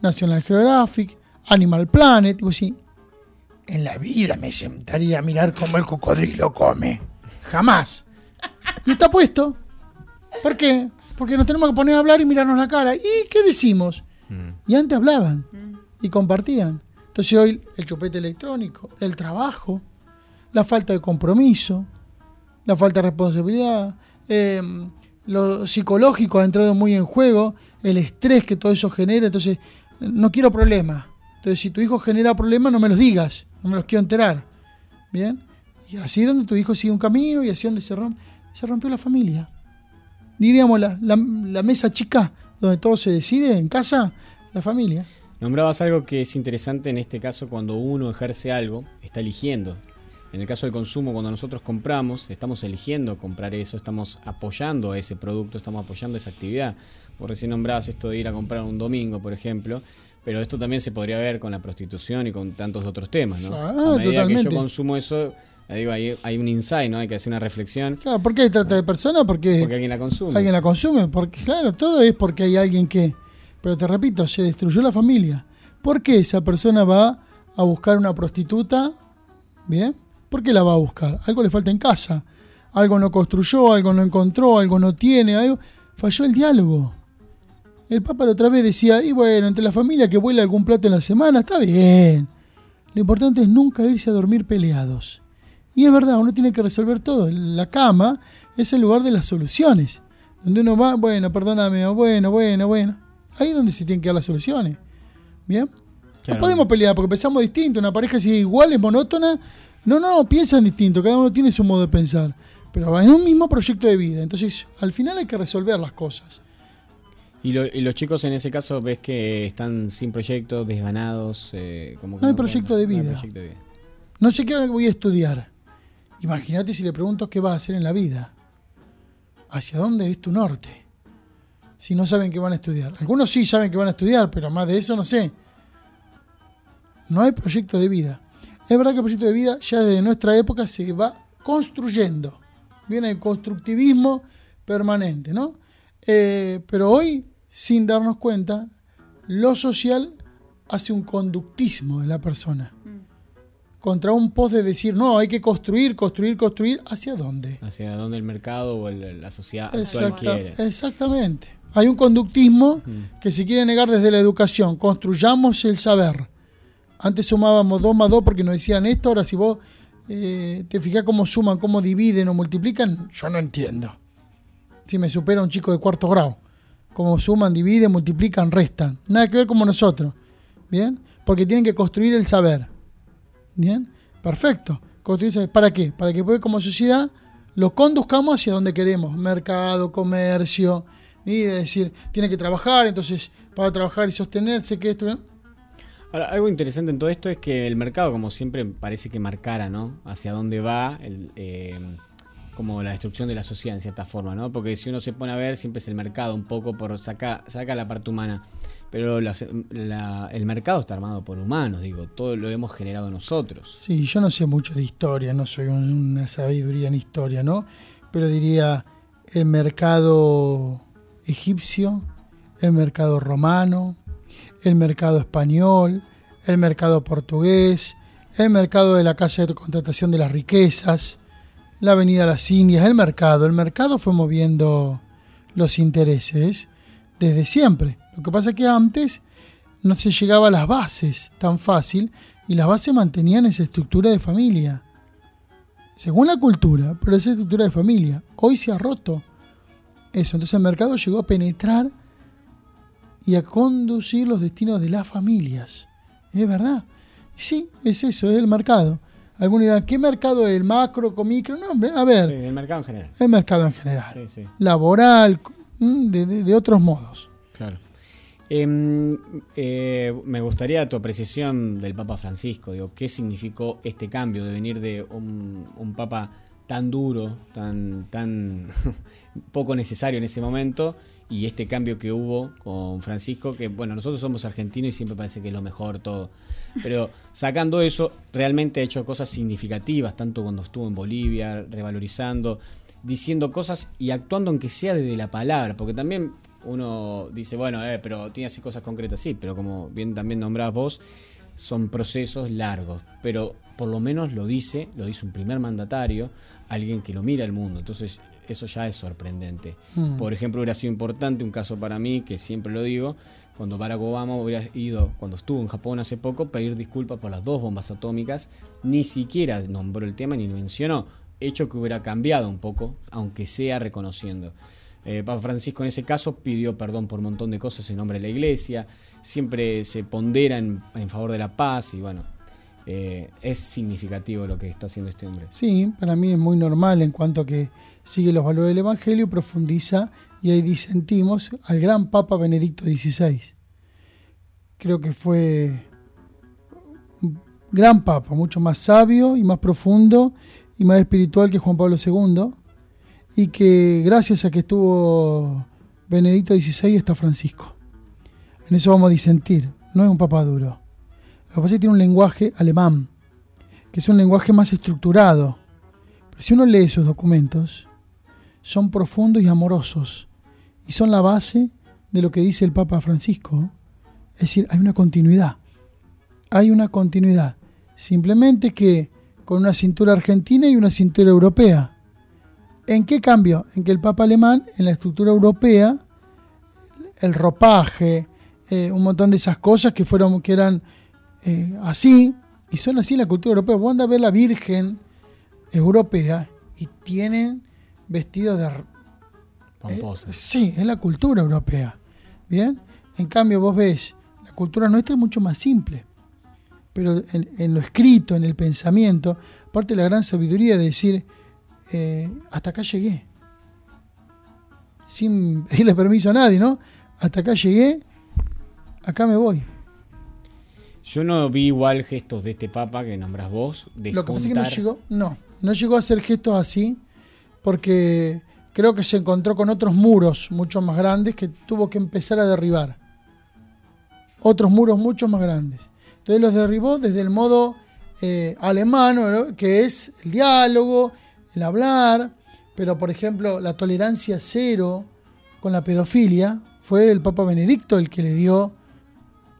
National Geographic, Animal Planet, y vos decís, en la vida me sentaría a mirar cómo el cocodrilo come. Jamás. Y está puesto. ¿Por qué? Porque nos tenemos que poner a hablar y mirarnos la cara. ¿Y qué decimos? Mm. Y antes hablaban y compartían. Entonces hoy el chupete electrónico, el trabajo, la falta de compromiso, la falta de responsabilidad, eh, lo psicológico ha entrado muy en juego, el estrés que todo eso genera. Entonces, no quiero problemas. Entonces, si tu hijo genera problemas, no me los digas, no me los quiero enterar. ¿Bien? Y así es donde tu hijo sigue un camino y así es donde se, rompe, se rompió la familia. Diríamos la, la, la mesa chica donde todo se decide en casa, la familia. Nombrabas algo que es interesante en este caso cuando uno ejerce algo, está eligiendo. En el caso del consumo, cuando nosotros compramos, estamos eligiendo comprar eso, estamos apoyando ese producto, estamos apoyando esa actividad. Por recién nombrabas esto de ir a comprar un domingo, por ejemplo, pero esto también se podría ver con la prostitución y con tantos otros temas, ¿no? Ah, a medida que yo consumo eso, digo, hay, hay un insight, ¿no? Hay que hacer una reflexión Claro, ¿por qué trata de persona? Porque, porque alguien la consume. alguien la consume. Porque, claro, todo es porque hay alguien que. Pero te repito, se destruyó la familia. ¿Por qué esa persona va a buscar una prostituta? ¿Bien? ¿Por qué la va a buscar? Algo le falta en casa. Algo no construyó, algo no encontró, algo no tiene, algo. Falló el diálogo. El Papa la otra vez decía, y bueno, entre la familia que vuela algún plato en la semana, está bien. Lo importante es nunca irse a dormir peleados. Y es verdad, uno tiene que resolver todo. La cama es el lugar de las soluciones. Donde uno va, bueno, perdóname, bueno, bueno, bueno. Ahí es donde se tienen que dar las soluciones. ¿Bien? Claro. No podemos pelear porque pensamos distinto. Una pareja si es igual, es monótona. No, no, piensan distinto. Cada uno tiene su modo de pensar. Pero va en un mismo proyecto de vida. Entonces, al final hay que resolver las cosas. Y, lo- y los chicos en ese caso ves que están sin proyecto, desganados. eh, como que No hay proyecto de no hay vida. proyecto de vida. No sé qué voy a estudiar. Imagínate si le pregunto qué vas a hacer en la vida. ¿Hacia dónde es tu norte? Si no saben qué van a estudiar. Algunos sí saben que van a estudiar, pero más de eso no sé. No hay proyecto de vida. Es verdad que el proyecto de vida ya desde nuestra época se va construyendo. Viene el constructivismo permanente, ¿no? Eh, pero hoy, sin darnos cuenta, lo social hace un conductismo de la persona contra un post de decir, no, hay que construir, construir, construir, ¿hacia dónde? Hacia dónde el mercado o el- la sociedad Exacta- quiere. exactamente. Hay un conductismo que se quiere negar desde la educación. Construyamos el saber. Antes sumábamos 2 más 2 porque nos decían esto, ahora si vos eh, te fijas cómo suman, cómo dividen o multiplican, yo no entiendo. Si me supera un chico de cuarto grado. Cómo suman, dividen, multiplican, restan. Nada que ver como nosotros. ¿Bien? Porque tienen que construir el saber. ¿Bien? Perfecto. ¿Para qué? Para que como sociedad lo conduzcamos hacia donde queremos. Mercado, comercio. Y de decir, tiene que trabajar, entonces para trabajar y sostenerse, que esto... Ahora, algo interesante en todo esto es que el mercado, como siempre, parece que marcara, ¿no? Hacia dónde va, el, eh, como la destrucción de la sociedad en cierta forma, ¿no? Porque si uno se pone a ver, siempre es el mercado un poco por saca, saca la parte humana. Pero la- el mercado está armado por humanos, digo, todo lo hemos generado nosotros. Sí, yo no sé mucho de historia, no soy un- una sabiduría en historia, ¿no? Pero diría el mercado egipcio, el mercado romano, el mercado español, el mercado portugués, el mercado de la Casa de Contratación de las Riquezas, la Avenida las Indias, el mercado. El mercado fue moviendo los intereses desde siempre. Lo que pasa es que antes no se llegaba a las bases tan fácil y las bases mantenían esa estructura de familia. Según la cultura, pero esa estructura de familia. Hoy se ha roto eso. Entonces el mercado llegó a penetrar y a conducir los destinos de las familias. Es verdad. Sí, es eso, es el mercado. Algunos dirán, ¿qué mercado es? ¿El macro, con micro? No, hombre, a ver, Sí, el mercado en general. el mercado en general. Sí, sí. Laboral, mm, de, de- de otros modos. Claro. Em, eh, me gustaría tu apreciación del Papa Francisco. Digo, ¿qué significó este cambio de venir de un, un Papa tan duro, tan, tan poco necesario en ese momento, y este cambio que hubo con Francisco, que bueno, nosotros somos argentinos y siempre parece que es lo mejor todo. Pero sacando eso, realmente ha hecho cosas significativas, tanto cuando estuvo en Bolivia, revalorizando, diciendo cosas y actuando aunque sea desde la palabra, porque también uno dice, bueno, eh, pero tiene así cosas concretas, sí, pero como bien también nombrás vos, son procesos largos, pero por lo menos lo dice, lo dice un primer mandatario, alguien que lo mira al mundo. Entonces, eso ya es sorprendente. Mm. Por ejemplo, hubiera sido importante un caso para mí, que siempre lo digo, cuando Barack Obama hubiera ido, cuando estuvo en Japón hace poco, pedir disculpas por las dos bombas atómicas, ni siquiera nombró el tema ni mencionó, hecho que hubiera cambiado un poco, aunque sea reconociendo. Eh, Papa Francisco en ese caso pidió perdón por un montón de cosas en nombre de la iglesia, siempre se pondera en, favor de la paz y bueno, eh, es significativo lo que está haciendo este hombre. Sí, para mí es muy normal en cuanto a que sigue los valores del Evangelio, profundiza y ahí disentimos al gran Papa Benedicto XVI. Creo que fue un gran Papa, mucho más sabio y más profundo y más espiritual que Juan Pablo II y que gracias a que estuvo Benedicto XVI está Francisco. En eso vamos a disentir, no es un papa duro. Lo que pasa es que tiene un lenguaje alemán, que es un lenguaje más estructurado. Pero si uno lee esos documentos, son profundos y amorosos y son la base de lo que dice el Papa Francisco. Es decir, hay una continuidad. Hay una continuidad. Simplemente que con una cintura argentina y una cintura europea. ¿En qué cambio? En que el Papa alemán, en la estructura europea, el ropaje, eh, un montón de esas cosas que fueron, que eran eh, así, y son así en la cultura europea. Vos andás a ver la Virgen europea y tienen vestidos de eh, sí, es la cultura europea. Bien, en cambio vos ves, la cultura nuestra es mucho más simple. Pero en, lo escrito, en el pensamiento, parte de la gran sabiduría de decir, eh, hasta acá llegué. Sin pedirle permiso a nadie, ¿no? Hasta acá llegué, acá me voy. Yo no vi igual gestos de este papa que nombras vos. De Lo que pasa es que no llegó, no, no llegó a hacer gestos así, porque creo que se encontró con otros muros mucho más grandes que tuvo que empezar a derribar. Otros muros mucho más grandes. Entonces los derribó desde el modo eh, alemán, que es el diálogo, el hablar, pero por ejemplo la tolerancia cero con la pedofilia fue el Papa Benedicto el que le dio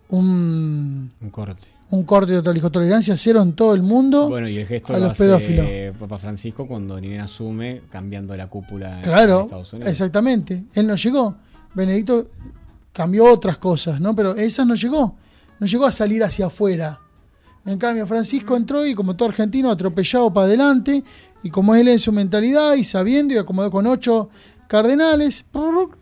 un, un corte un corte de tolerancia cero en todo el mundo bueno, y el gesto a los pedófilos. Papa Francisco cuando ni bien asume cambiando la cúpula claro, en Estados Unidos. Exactamente. Él no llegó. Benedicto cambió otras cosas, ¿no? Pero esas no llegó. No llegó a salir hacia afuera. En cambio, Francisco entró y, como todo argentino, atropellado para adelante. Y como él en su mentalidad y sabiendo y acomodó con ocho cardenales,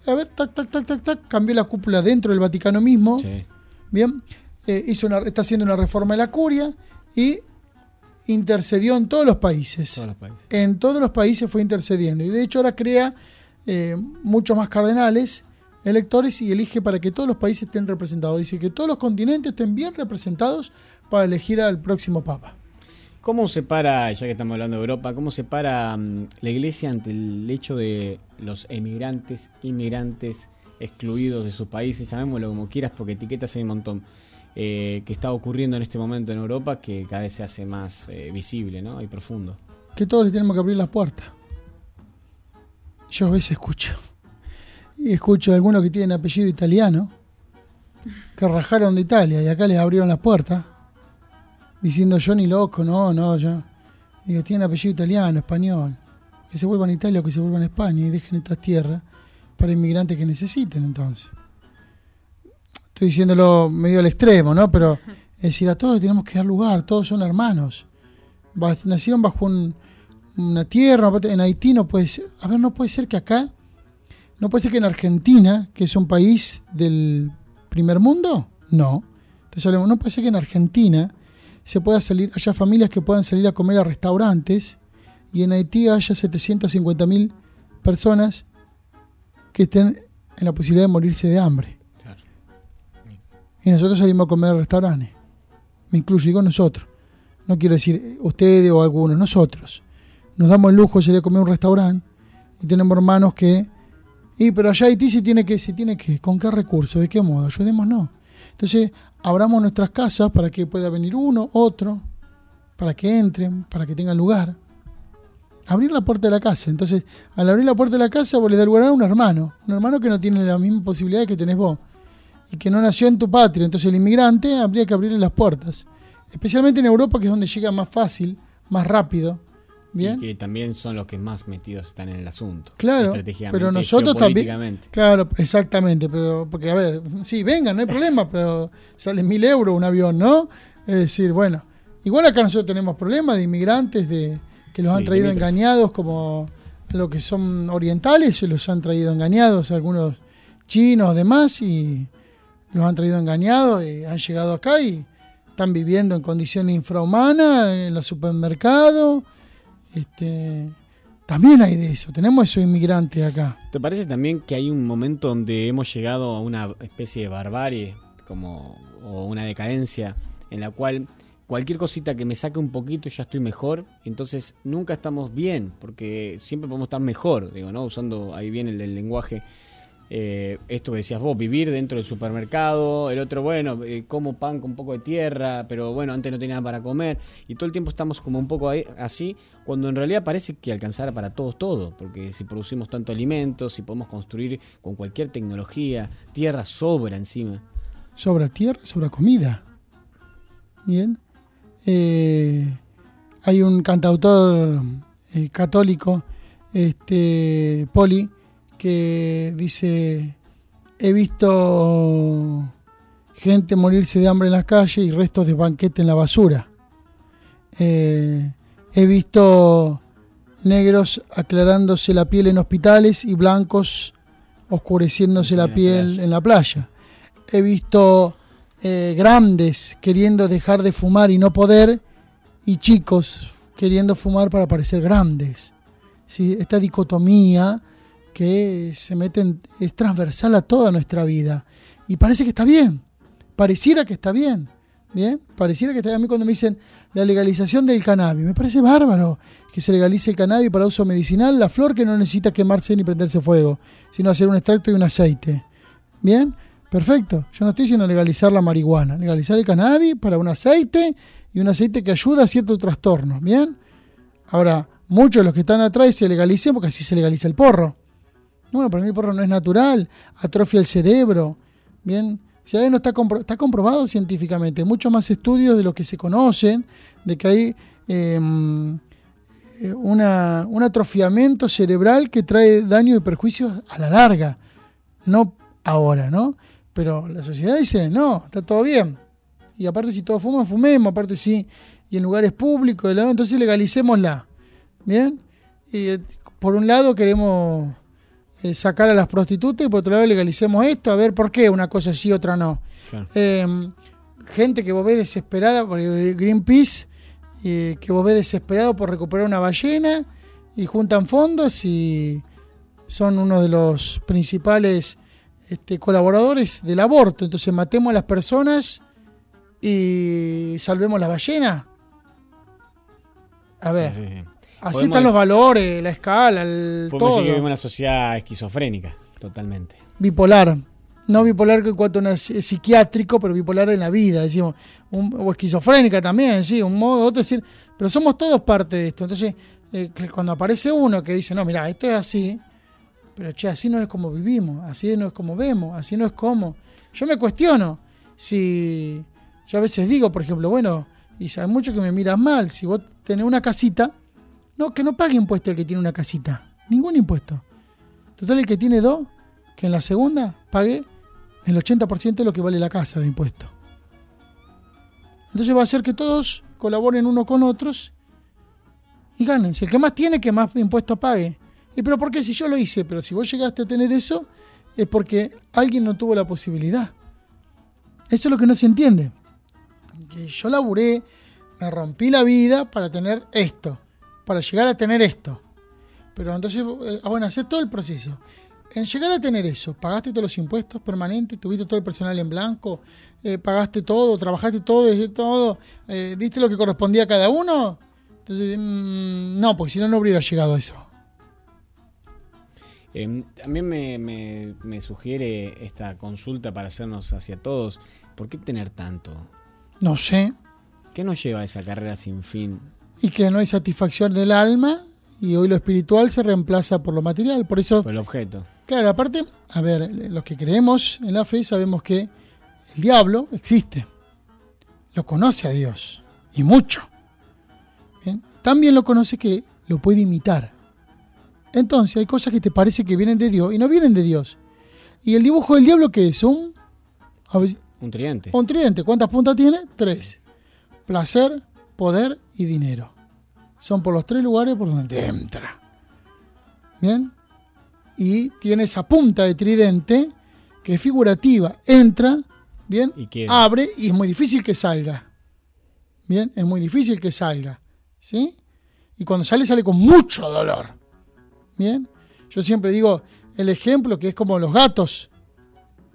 a ver, tac, tac, tac, tac, tac, cambió la cúpula dentro del Vaticano mismo. Sí. Bien. Eh, hizo una, está haciendo una reforma de la curia y intercedió en todos los países. En todos los países fue intercediendo. Y de hecho ahora crea eh, muchos más cardenales electores y elige para que todos los países estén representados. Dice que todos los continentes estén bien representados para elegir al próximo papa. ¿Cómo se para, ya que estamos hablando de Europa, cómo se para mm, la iglesia ante el hecho de los emigrantes, inmigrantes excluidos de sus países? Llamémoslo como quieras porque etiquetas hay un montón. Eh, que está ocurriendo en este momento en Europa que cada vez se hace más eh, visible ¿no? y profundo. Que todos le tenemos que abrir las puertas. Yo a veces escucho. Y escucho a algunos que tienen apellido italiano, que rajaron de Italia y acá les abrieron las puertas, diciendo yo ni loco, no, no, yo. Digo, tienen apellido italiano, español. Que se vuelvan a Italia o que se vuelvan a España y dejen estas tierras para inmigrantes que necesiten entonces estoy diciéndolo medio al extremo, ¿no? Pero es decir, a todos tenemos que dar lugar, todos son hermanos. Nacieron bajo una tierra, en Haití no puede ser. A ver, no puede ser que acá, no puede ser que en Argentina, que es un país del primer mundo, no. Entonces hablemos, no puede ser que en Argentina se pueda salir, haya familias que puedan salir a comer a restaurantes y en Haití haya 750 mil personas que estén en la posibilidad de morirse de hambre. Y nosotros salimos a comer a restaurantes. Me incluyo, digo nosotros. No quiero decir ustedes o algunos, nosotros. Nos damos el lujo de salir a comer a un restaurante y tenemos hermanos que Y pero allá Haití se tiene que, se tiene que, ¿con qué recursos? ¿De qué modo? Ayudémonos. Entonces, abramos nuestras casas para que pueda venir uno, otro, para que entren, para que tengan lugar. Abrir la puerta de la casa. Entonces, al abrir la puerta de la casa, vos le das lugar a un hermano. Un hermano que no tiene la misma posibilidad que tenés vos. Y que no nació en tu patria. Entonces, el inmigrante habría que abrirle las puertas. Especialmente en Europa, que es donde llega más fácil, más rápido. Bien. Y que también son los que más metidos están en el asunto. Claro, pero nosotros también. Claro, exactamente, pero porque a ver, sí, vengan, no hay problema, pero sale mil euros un avión, ¿no? Es decir, bueno, igual acá nosotros tenemos problemas de inmigrantes de que los Sí, han traído engañados como lo que son orientales, se los han traído engañados algunos chinos, demás, y los han traído engañados y han llegado acá y están viviendo en condiciones infrahumanas en los supermercados. Este, también hay de eso, tenemos esos inmigrantes acá. ¿Te parece también que hay un momento donde hemos llegado a una especie de barbarie como, o una decadencia en la cual cualquier cosita que me saque un poquito ya estoy mejor? Entonces nunca estamos bien, porque siempre podemos estar mejor, digo, ¿no? Usando ahí bien el, el lenguaje. Eh, esto que decías vos, vivir dentro del supermercado, el otro, bueno, eh, como pan con un poco de tierra, pero bueno, antes no tenía nada para comer, y todo el tiempo estamos como un poco así, cuando en realidad parece que alcanzara para todos todo, porque si producimos tanto alimentos, si podemos construir con cualquier tecnología, tierra sobra encima. sobra tierra, sobra comida. Bien. Eh, hay un cantautor católico, este Poli, que dice: He visto gente morirse de hambre en las calles y restos de banquete en la basura. Eh, he visto negros aclarándose la piel en hospitales y blancos oscureciéndose la piel en la playa. He visto eh, grandes queriendo dejar de fumar y no poder, y chicos queriendo fumar para parecer grandes. Sí, esta dicotomía que se mete en- es transversal a toda nuestra vida. Y parece que está bien. Pareciera que está bien. Bien, pareciera que está bien. A mí cuando me dicen la legalización del cannabis, me parece bárbaro que se legalice el cannabis para uso medicinal, la flor que no necesita quemarse ni prenderse fuego, sino hacer un extracto y un aceite. Bien, perfecto. Yo no estoy diciendo legalizar la marihuana, legalizar el cannabis para un aceite y un aceite que ayuda a ciertos trastornos. Bien, ahora muchos de los que están atrás se legalicen porque así se legaliza el porro. Bueno, para mí el porro no es natural, atrofia el cerebro. Bien, ya no está, está comprobado científicamente. Muchos más estudios de los que se conocen, de que hay eh, eh, una, un atrofiamiento cerebral que trae daño y perjuicios a la larga. No ahora, ¿no? Pero la sociedad dice, no, está todo bien. Y aparte si todos fuman, fumemos, aparte sí, y en lugares públicos, ¿no? entonces legalicémosla. ¿Bien? Y eh, por un lado queremos eh, sacar a las prostitutas y por otro lado legalicemos esto, a ver por qué una cosa sí, otra no. Claro. Eh, gente que vos ves desesperada por el Greenpeace, eh, que vos ves desesperado por recuperar una ballena y juntan fondos y son uno de los principales este, colaboradores del aborto. Entonces matemos a las personas y salvemos la ballena. A ver, Sí, sí, sí. Así Podemos están los valores, la escala, el Podemos todo. decir que vivimos en una sociedad esquizofrénica, totalmente. bipolar. No bipolar en cuanto psi- psiquiátrico, pero bipolar en la vida, decimos. Un- o esquizofrénica también, sí, un modo, otro decir. Pero somos todos parte de esto. Entonces, eh, que cuando aparece uno que dice, no, mira, esto es así, pero che, así no es como vivimos, así no es como vemos, así no es como. Yo me cuestiono si. Yo a veces digo, por ejemplo, bueno, y sabes mucho que me miras mal, si vos tenés una casita, no, que no pague impuesto el que tiene una casita, ningún impuesto. Total, el que tiene dos, que en la segunda pague el 80% de lo que vale la casa de impuestos. Entonces va a hacer que todos colaboren unos con otros y ganen. Si el que más tiene, que más impuestos pague. ¿Y pero por qué si yo lo hice? Pero si vos llegaste a tener eso, es porque alguien no tuvo la posibilidad. Eso es lo que no se entiende. Que yo laburé, me rompí la vida para tener esto, para llegar a tener esto. Pero entonces, eh, ah, bueno, haces todo el proceso. En llegar a tener eso, pagaste todos los impuestos permanentes, tuviste todo el personal en blanco, eh, pagaste todo, trabajaste todo, todo, eh, diste lo que correspondía a cada uno. Entonces, mm, no, porque si no, no hubiera llegado a eso. Em, también me, me, me sugiere esta consulta para hacernos hacia todos. ¿Por qué tener tanto? No sé. ¿Qué nos lleva a esa carrera sin fin? Y que no hay satisfacción del alma y hoy lo espiritual se reemplaza por lo material. Por eso, Por el objeto. claro, aparte, a ver, los que creemos en la fe sabemos que el diablo existe. Lo conoce a Dios. Y mucho. Bien. También lo conoce que lo puede imitar. Entonces hay cosas que te parece que vienen de Dios y no vienen de Dios. Y el dibujo del diablo que es un, Un tridente. un tridente. ¿Cuántas puntas tiene? Tres. Placer, poder y dinero. Son por los tres lugares por donde entra. Bien. Y tiene esa punta de tridente que es figurativa. Entra, bien, Y abre y es muy difícil que salga. Bien, es muy difícil que salga. ¿Sí? Y cuando sale, sale con mucho dolor. Bien. Yo siempre digo el ejemplo que es como los gatos.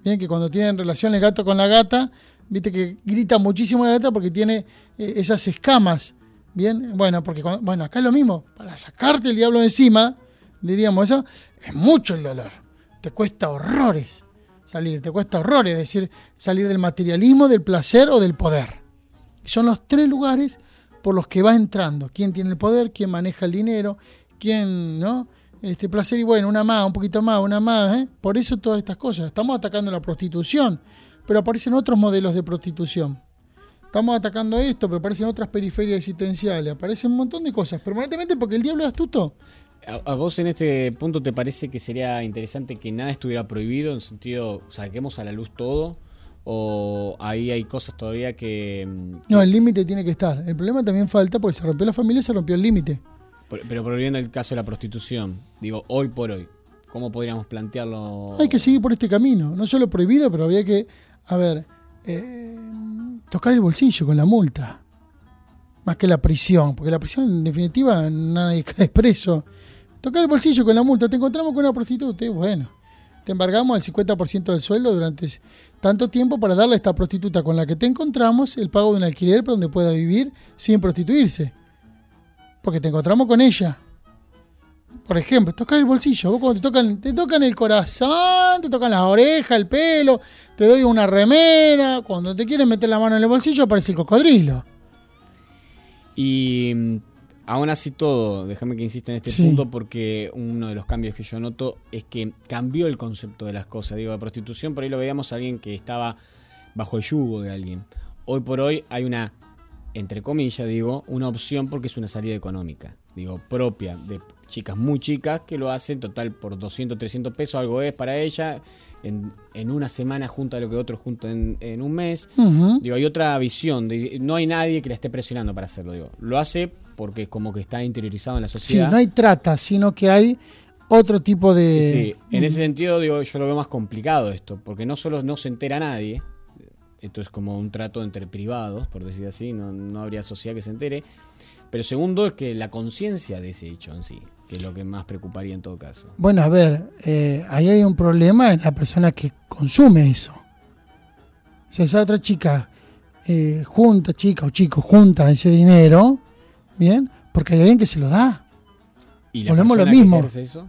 Bien, que cuando tienen relación el gato con la gata, viste que grita muchísimo la gata porque tiene eh, esas escamas. Bien, bueno, porque cuando- bueno, acá es lo mismo. Para sacarte el diablo de encima, diríamos eso, es mucho el dolor. Te cuesta horrores salir, te cuesta horrores, es decir, salir del materialismo, del placer o del poder. Son los tres lugares por los que va entrando. ¿Quién tiene el poder? ¿Quién maneja el dinero? ¿Quién, no? Este placer y bueno, una más, un poquito más, una más. ¿eh? Por eso todas estas cosas. Estamos atacando la prostitución, pero aparecen otros modelos de prostitución. Estamos atacando esto, pero aparecen otras periferias existenciales. Aparecen un montón de cosas, permanentemente porque el diablo es astuto. ¿A, a vos en este punto te parece que sería interesante que nada estuviera prohibido, en sentido, saquemos a la luz todo? ¿O ahí hay cosas todavía que... mm, No, el límite tiene que estar. El problema también falta porque se rompió la familia, se rompió el límite. Por- Pero volviendo al caso de la prostitución, digo, hoy por hoy, ¿cómo podríamos plantearlo? Hay que seguir por este camino. No solo prohibido, pero habría que, a ver, eh, tocar el bolsillo con la multa. Más que la prisión, porque la prisión en definitiva nadie cae preso. Tocar el bolsillo con la multa. Te encontramos con una prostituta y bueno, te embargamos al 50% del sueldo durante tanto tiempo para darle a esta prostituta con la que te encontramos el pago de un alquiler para donde pueda vivir sin prostituirse. Porque te encontramos con ella. Por ejemplo, tocar el bolsillo. Vos cuando te tocan, te tocan el corazón, te tocan las orejas, el pelo, te doy una remera. Cuando te quieren meter la mano en el bolsillo aparece el cocodrilo. Y mm, aún así todo, déjame que insista en este Sí. punto porque uno de los cambios que yo noto es que cambió el concepto de las cosas. Digo, la prostitución por ahí lo veíamos a alguien que estaba bajo el yugo de alguien. Hoy por hoy hay una, entre comillas digo, una opción porque es una salida económica. Digo, propia de chicas muy chicas que lo hacen total por 200, 300 pesos, algo es para ella. En, en una semana junta lo que otro junta en, en un mes. Digo, hay otra visión. de- no hay nadie que la esté presionando para hacerlo. Digo, lo hace porque es como que está interiorizado en la Sí, sociedad. no hay trata, sino que hay otro tipo de. Sí, en ese sentido, digo, yo lo veo más complicado esto, porque no solo no se entera nadie, esto es como un trato entre privados, por decir así, no, no habría sociedad que se entere, pero segundo es que la conciencia de ese hecho en sí, que es lo que más preocuparía en todo caso. Bueno, a ver, eh, ahí hay un problema en la persona que consume eso. O sea, esa otra chica eh, junta, chica o chico, junta ese dinero, ¿bien? Porque hay alguien que se lo da. ¿Y la Volvemos a lo persona que mismo. ejerce eso?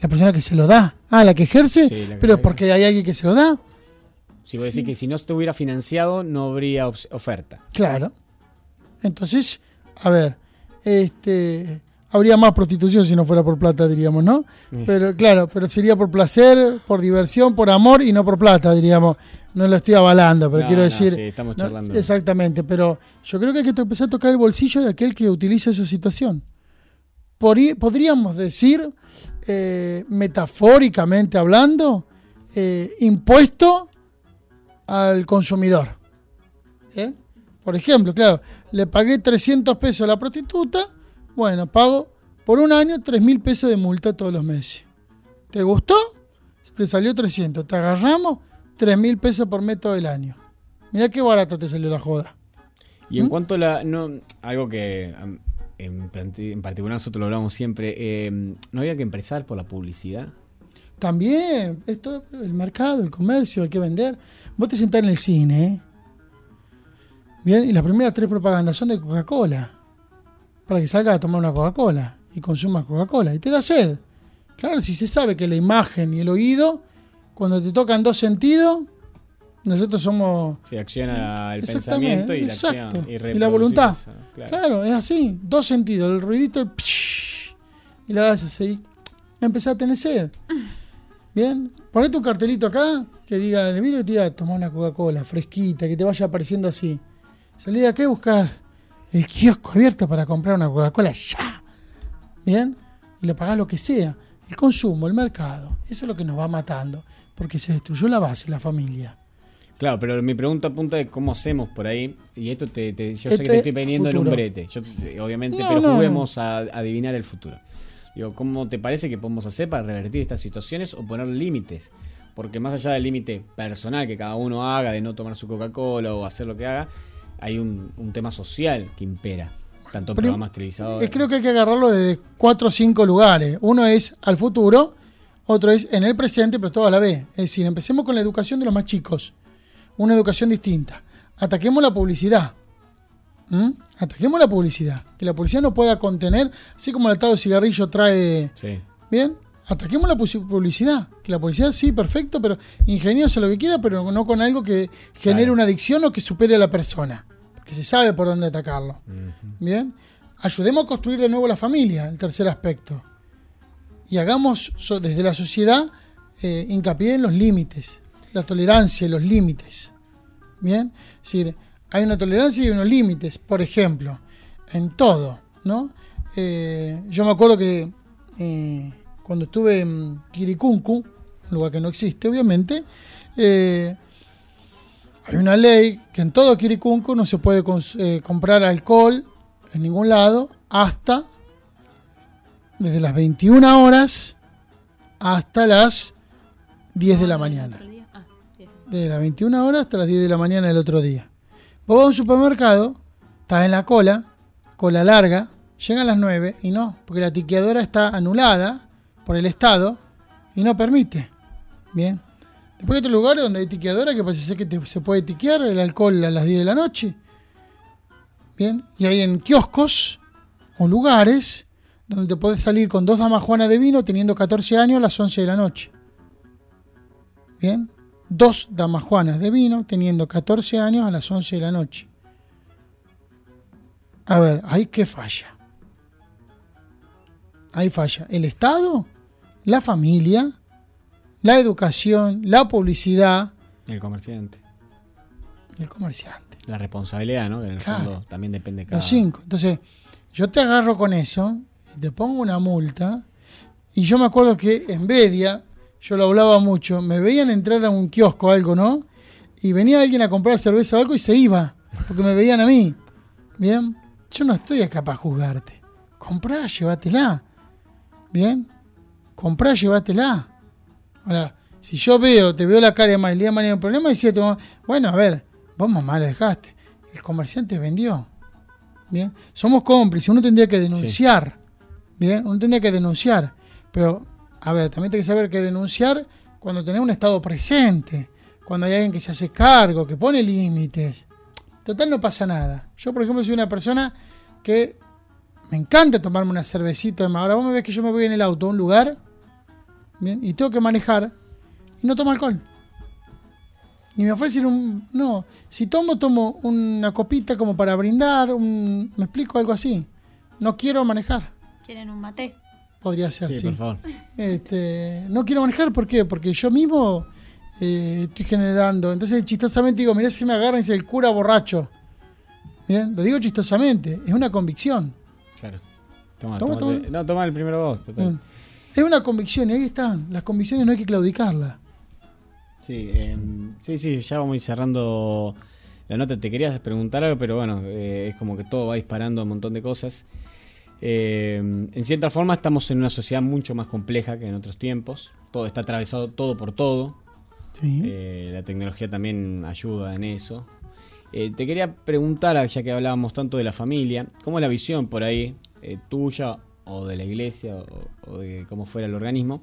La persona que se lo da. Ah, la que ejerce, Sí, la que pero ejerce. porque hay alguien que se lo da. Si vos decís que si no estuviera financiado, no habría oferta. Claro. Entonces, a ver, este habría más prostitución si no fuera por plata, diríamos, ¿no? Pero claro, pero sería por placer, por diversión, por amor y no por plata, diríamos. No lo estoy avalando, pero No, quiero no, decir, sí, estamos ¿no? charlando. exactamente, pero yo creo que hay que empezar a tocar el bolsillo de aquel que utiliza esa situación. Por podríamos decir, eh, metafóricamente hablando, eh, impuesto al consumidor. ¿Eh? Por ejemplo, claro, le pagué 300 pesos a la prostituta, bueno, pago por un año 3 mil pesos de multa todos los meses. ¿Te gustó? Te salió 300. Te agarramos 3 mil pesos por mes todo el año. Mirá qué barata te salió la joda. Y en ¿Mm? cuanto a la. No, algo que en, particular nosotros lo hablamos siempre, eh, ¿no habría que empezar por la publicidad? También, es todo el mercado, el comercio, hay que vender. Vos te sentás en el cine, ¿eh? Bien, y las primeras tres propagandas son de Coca-Cola. Para que salgas a tomar una Coca-Cola y consumas Coca-Cola. Y te da sed. Claro, si se sabe que la imagen y el oído, cuando te tocan dos sentidos, nosotros somos... Se acciona el pensamiento y la, exacto, acción, y la voluntad. claro. Claro. es así, dos sentidos, el ruidito, el psh, y la haces así. Empezás a tener sed. Bien, ponete un cartelito acá que diga el vidrio y te diga, toma una Coca-Cola fresquita, que te vaya apareciendo así. Salí de acá y buscás el kiosco abierto para comprar una Coca-Cola ya. Bien, y le pagás lo que sea. El consumo, el mercado, eso es lo que nos va matando, porque se destruyó la base, la familia. Claro, pero mi pregunta apunta de cómo hacemos por ahí. Y esto te, te- yo sé Este que te estoy poniendo en un brete. Yo, obviamente, No, pero no, juguemos a adivinar el futuro. Digo, ¿cómo te parece que podemos hacer para revertir estas situaciones o poner límites? Porque más allá del límite personal que cada uno haga de no tomar su Coca-Cola o hacer lo que haga, hay un, un tema social que impera. Tanto Pero, programas televisados. Creo que hay que agarrarlo de cuatro o cinco lugares. Uno es al futuro, otro es en el presente, pero todo a la vez. Es decir, empecemos con la educación de los más chicos. Una educación distinta. Ataquemos la publicidad. ¿Mm? Ataquemos la publicidad. Que la publicidad no pueda contener, así como el atado de cigarrillo trae. Sí. Bien, ataquemos la publicidad. Que la publicidad sí, perfecto, pero ingeniosa lo que quiera, pero no con algo que genere Claro. una adicción o que supere a la persona. Porque se sabe por dónde atacarlo. Bien, ayudemos a construir de nuevo la familia, el tercer aspecto. Y hagamos desde la sociedad eh, hincapié en los límites, la tolerancia y los límites. Bien, es decir, hay una tolerancia y unos límites, por ejemplo, en todo, ¿no? Eh, yo me acuerdo que eh, cuando estuve en Kiricuncu, un lugar que no existe, obviamente, eh, hay una ley que en todo Kiricuncu no se puede comprar alcohol en ningún lado hasta desde las 21 horas hasta las 10 de la mañana. Otro día. Ah. Desde las 21 horas hasta las 10 de la mañana del otro día. Vos vas a un supermercado, estás en la cola, cola larga, llegan las 9 y no, porque la tiqueadora está anulada por el Estado y no permite. Bien. Después hay otros lugares donde hay tiqueadora que parece ser que se puede tiquear el alcohol a las 10 de la noche. Bien. Y hay en kioscos o lugares donde te puedes salir con dos damas juanas de vino teniendo 14 años a las 11 de la noche. Bien. Dos damas juanas de vino teniendo 14 años a las 11 de la noche. A ver, ahí qué falla. Ahí falla. El Estado, la familia, la educación, la publicidad El comerciante. y el comerciante. La responsabilidad, ¿no? Que en el Claro. fondo también depende de cada Los cinco. Entonces, yo te agarro con eso y te pongo una multa. Y yo me acuerdo que en Bedia, yo lo hablaba mucho, me veían entrar a un kiosco o algo, ¿no? Y venía alguien a comprar cerveza o algo y se iba, porque me veían a mí. Bien, yo no estoy acá para juzgarte. Comprá, llévatela. Bien, comprá, llévatela. Ahora, si yo veo, te veo la cara de el día de mañana un problema, decía, bueno, a ver, vos mamá la dejaste. El comerciante vendió. Bien, somos cómplices, uno tendría que denunciar. Bien, uno tendría que denunciar. Pero, a ver, también hay que saber que denunciar cuando tenés un Estado presente, cuando hay alguien que se hace cargo, que pone límites. Total, no pasa nada. Yo, por ejemplo, soy una persona que me encanta tomarme una cervecita. Ahora vos me ves que yo me voy en el auto a un lugar y tengo que manejar y no tomo alcohol. Ni me ofrecen un... No, si tomo, tomo una copita como para brindar, un, me explico algo así. No quiero manejar. ¿Quieren un mate? Podría ser, Sí, sí. por favor. Este, no quiero manejar, ¿por qué? Porque yo mismo eh, estoy generando. Entonces, chistosamente digo, mirá si me agarran y dice el cura borracho. Bien, lo digo chistosamente, es una convicción. Claro. Toma, Toma, toma- toma. No, toma el primero vos, total. Mm. Es una convicción y ahí están. Las convicciones no hay que claudicarlas. Sí, em, sí, sí, ya vamos a ir cerrando la nota. Te querías preguntar algo, pero bueno, eh, es como que todo va disparando un montón de cosas. Eh, en cierta forma estamos en una sociedad mucho más compleja que en otros tiempos. Todo está atravesado todo por todo. Sí. Eh, la tecnología también ayuda en eso. Eh, te quería preguntar, ya que hablábamos tanto de la familia, ¿cómo es la visión por ahí tuya o de la iglesia o, o de cómo fuera el organismo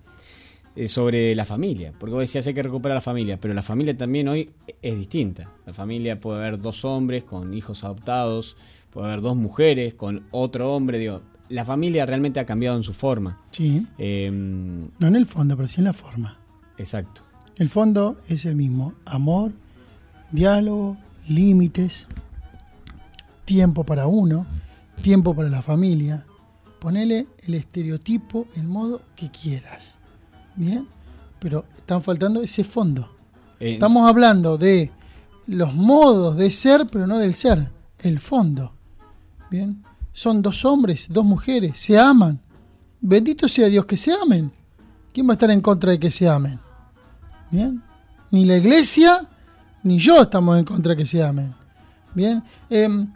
sobre la familia? Porque vos decías hay que recuperar la familia, pero la familia también hoy es distinta. La familia puede haber dos hombres con hijos adoptados, puede haber dos mujeres con otro hombre, digo, la familia realmente ha cambiado en su forma. Sí. Eh, No en el fondo, pero sí en la forma. exacto. El fondo es el mismo. Amor, diálogo, límites, tiempo para uno, tiempo para la familia. Ponele el estereotipo, el modo que quieras. ¿Bien? Pero están faltando ese fondo. Eh, Estamos hablando de los modos de ser, pero no del ser. El fondo. ¿Bien? Son dos hombres, dos mujeres, se aman. Bendito sea Dios que se amen. ¿Quién va a estar en contra de que se amen? ¿Bien? Ni la iglesia, ni yo estamos en contra de que se amen. ¿Bien? Em,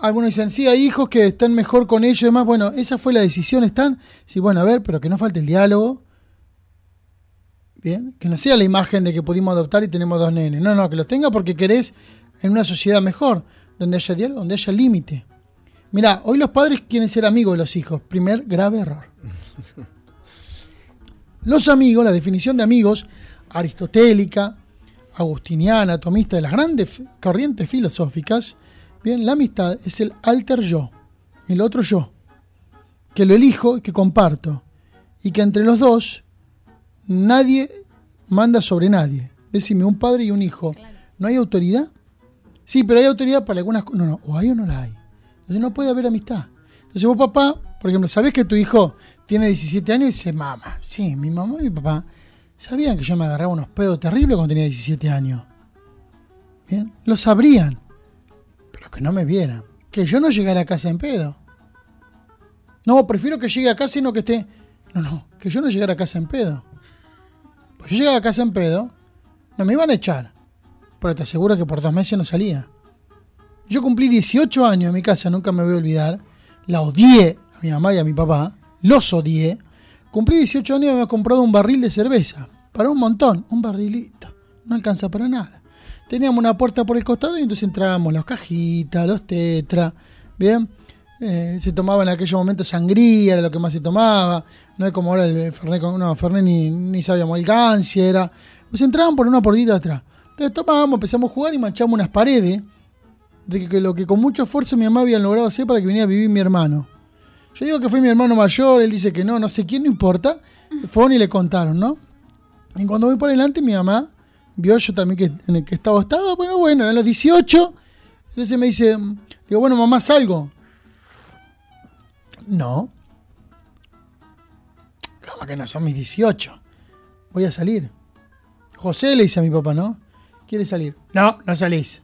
algunos dicen, sí, hay hijos que están mejor con ellos y demás. Bueno, esa fue la decisión, están. Sí, bueno, a ver, pero que no falte el diálogo. Bien, que no sea la imagen de que pudimos adoptar y tenemos dos nenes. No, no, que los tenga porque querés en una sociedad mejor, donde haya diálogo, donde haya límite. Mirá, hoy los padres quieren ser amigos de los hijos. Primer grave error. Los amigos, la definición de amigos aristotélica, agustiniana, tomista de las grandes corrientes filosóficas, bien, la amistad es el alter yo, el otro yo, que lo elijo y que comparto, y que entre los dos nadie manda sobre nadie. Decime, un padre y un hijo, ¿no hay autoridad? Sí, pero hay autoridad para algunas cosas. No, no, o hay o no la hay. Entonces no puede haber amistad. Entonces vos, papá, por ejemplo, ¿sabés que tu hijo tiene 17 años y dice, mamá? Sí, mi mamá y mi papá sabían que yo me agarraba unos pedos terribles cuando tenía 17 años. Bien, lo sabrían, pero que no me vieran. Que yo no llegara a casa en pedo. No, prefiero que llegue a casa y no que esté... No, no, que yo no llegara a casa en pedo. Pues yo llegaba a casa en pedo, no me iban a echar. Pero te aseguro que por dos meses no salía. Yo cumplí 18 años en mi casa, nunca me voy a olvidar. La odié a mi mamá y a mi papá. Los odié. Cumplí 18 años y me había comprado un barril de cerveza. Para un montón, un barrilito. No alcanza para nada. Teníamos una puerta por el costado y entonces entrábamos las cajitas, los tetra. Bien. Eh, se tomaba en aquellos momentos sangría, era lo que más se tomaba. No es como ahora el Fernet, no, Fernet ni, ni sabíamos, el Gancia era. Pues entraban por una puertita atrás. Entonces tomábamos, empezamos a jugar y manchamos unas paredes de que, lo que con mucho esfuerzo mi mamá había logrado hacer para que viniera a vivir mi hermano. Yo digo que fue mi hermano mayor, él dice que no, no sé quién, no importa. Fueron y le contaron, ¿no? Y cuando voy por delante, mi mamá vio yo también que en el que estaba estaba, bueno, bueno, eran los 18. Entonces me dice, digo, bueno, mamá, salgo. No. ¿Cómo que no son mis 18? Voy a salir. José le dice a mi papá, ¿no? ¿Quiere salir? No, no salís.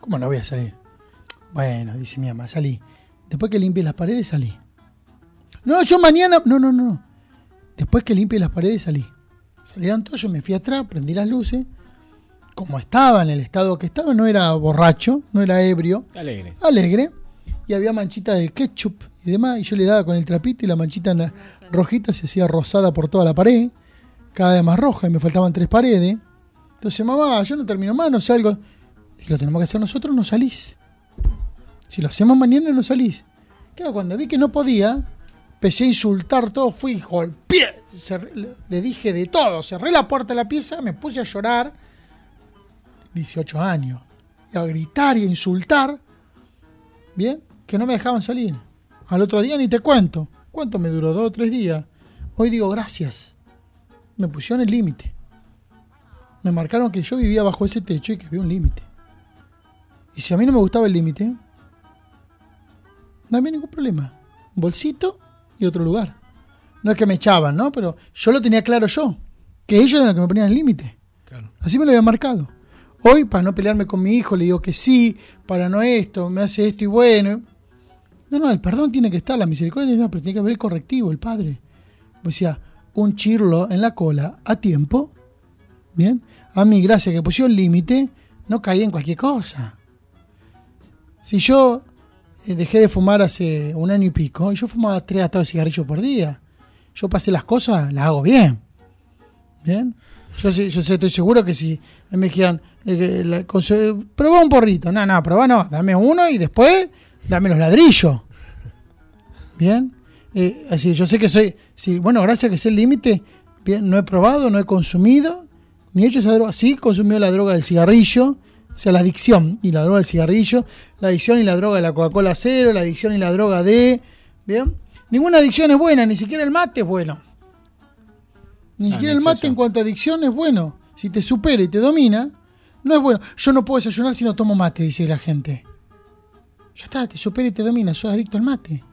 ¿Cómo no voy a salir? Bueno, dice mi mamá, salí. Después que limpie las paredes, salí. No, yo mañana. No, no, no. Después que limpie las paredes, salí. Salieron todos, yo me fui atrás, prendí las luces. Como estaba en el estado que estaba, no era borracho, no era ebrio, Alegre. alegre. Y había manchitas de ketchup y demás. Y yo le daba con el trapito y la manchita na- rojita se hacía rosada por toda la pared. Cada vez más roja y me faltaban tres paredes. Entonces, mamá, yo no termino más, no salgo. Si lo tenemos que hacer nosotros, no salís. Si lo hacemos mañana, no salís. Claro, cuando vi que no podía, empecé a insultar todo, fui, golpeé, cerré- le, le dije de todo, cerré la puerta de la pieza, me puse a llorar, 18 años, a gritar y a insultar, bien, que no me dejaban salir. Al otro día ni te cuento, ¿cuánto me duró? Dos o tres días. Hoy digo gracias, me pusieron el límite. Me marcaron que yo vivía bajo ese techo y que había un límite. Y si a mí no me gustaba el límite, no había ningún problema. Un bolsito y otro lugar. No es que me echaban, ¿no? Pero yo lo tenía claro yo. Que ellos eran los que me ponían el límite. Claro. Así me lo había marcado. Hoy, para no pelearme con mi hijo, le digo que sí, para no esto, me hace esto y bueno. No, no, el perdón tiene que estar, la misericordia no, pero tiene que haber el correctivo, el padre. O sea, un chirlo en la cola a tiempo. Bien. A mí, gracias que pusieron límite, no caí en cualquier cosa. Si yo eh, dejé de fumar hace un año y pico, y yo fumaba tres atados de cigarrillos por día. Yo pasé las cosas, las hago bien. Bien. Yo, yo estoy seguro que si me dijeran, eh, probá un porrito. No, no, probá no. Dame uno y después dame los ladrillos. Bien. Eh, así, yo sé que soy. Bueno, gracias a que sé el límite. Bien, no he probado, no he consumido, ni he hecho esa droga. Sí, consumió la droga del cigarrillo, o sea, la adicción y la droga del cigarrillo, la adicción y la droga de la Coca-Cola cero, la adicción y la droga de Bien. Ninguna adicción es buena, ni siquiera el mate es bueno. Ni Ah, siquiera el mate en cuanto a adicción es bueno. Si te supera y te domina, no es bueno. Yo no puedo desayunar si no tomo mate, dice la gente. Ya está, te supera y te domina, sos adicto al mate.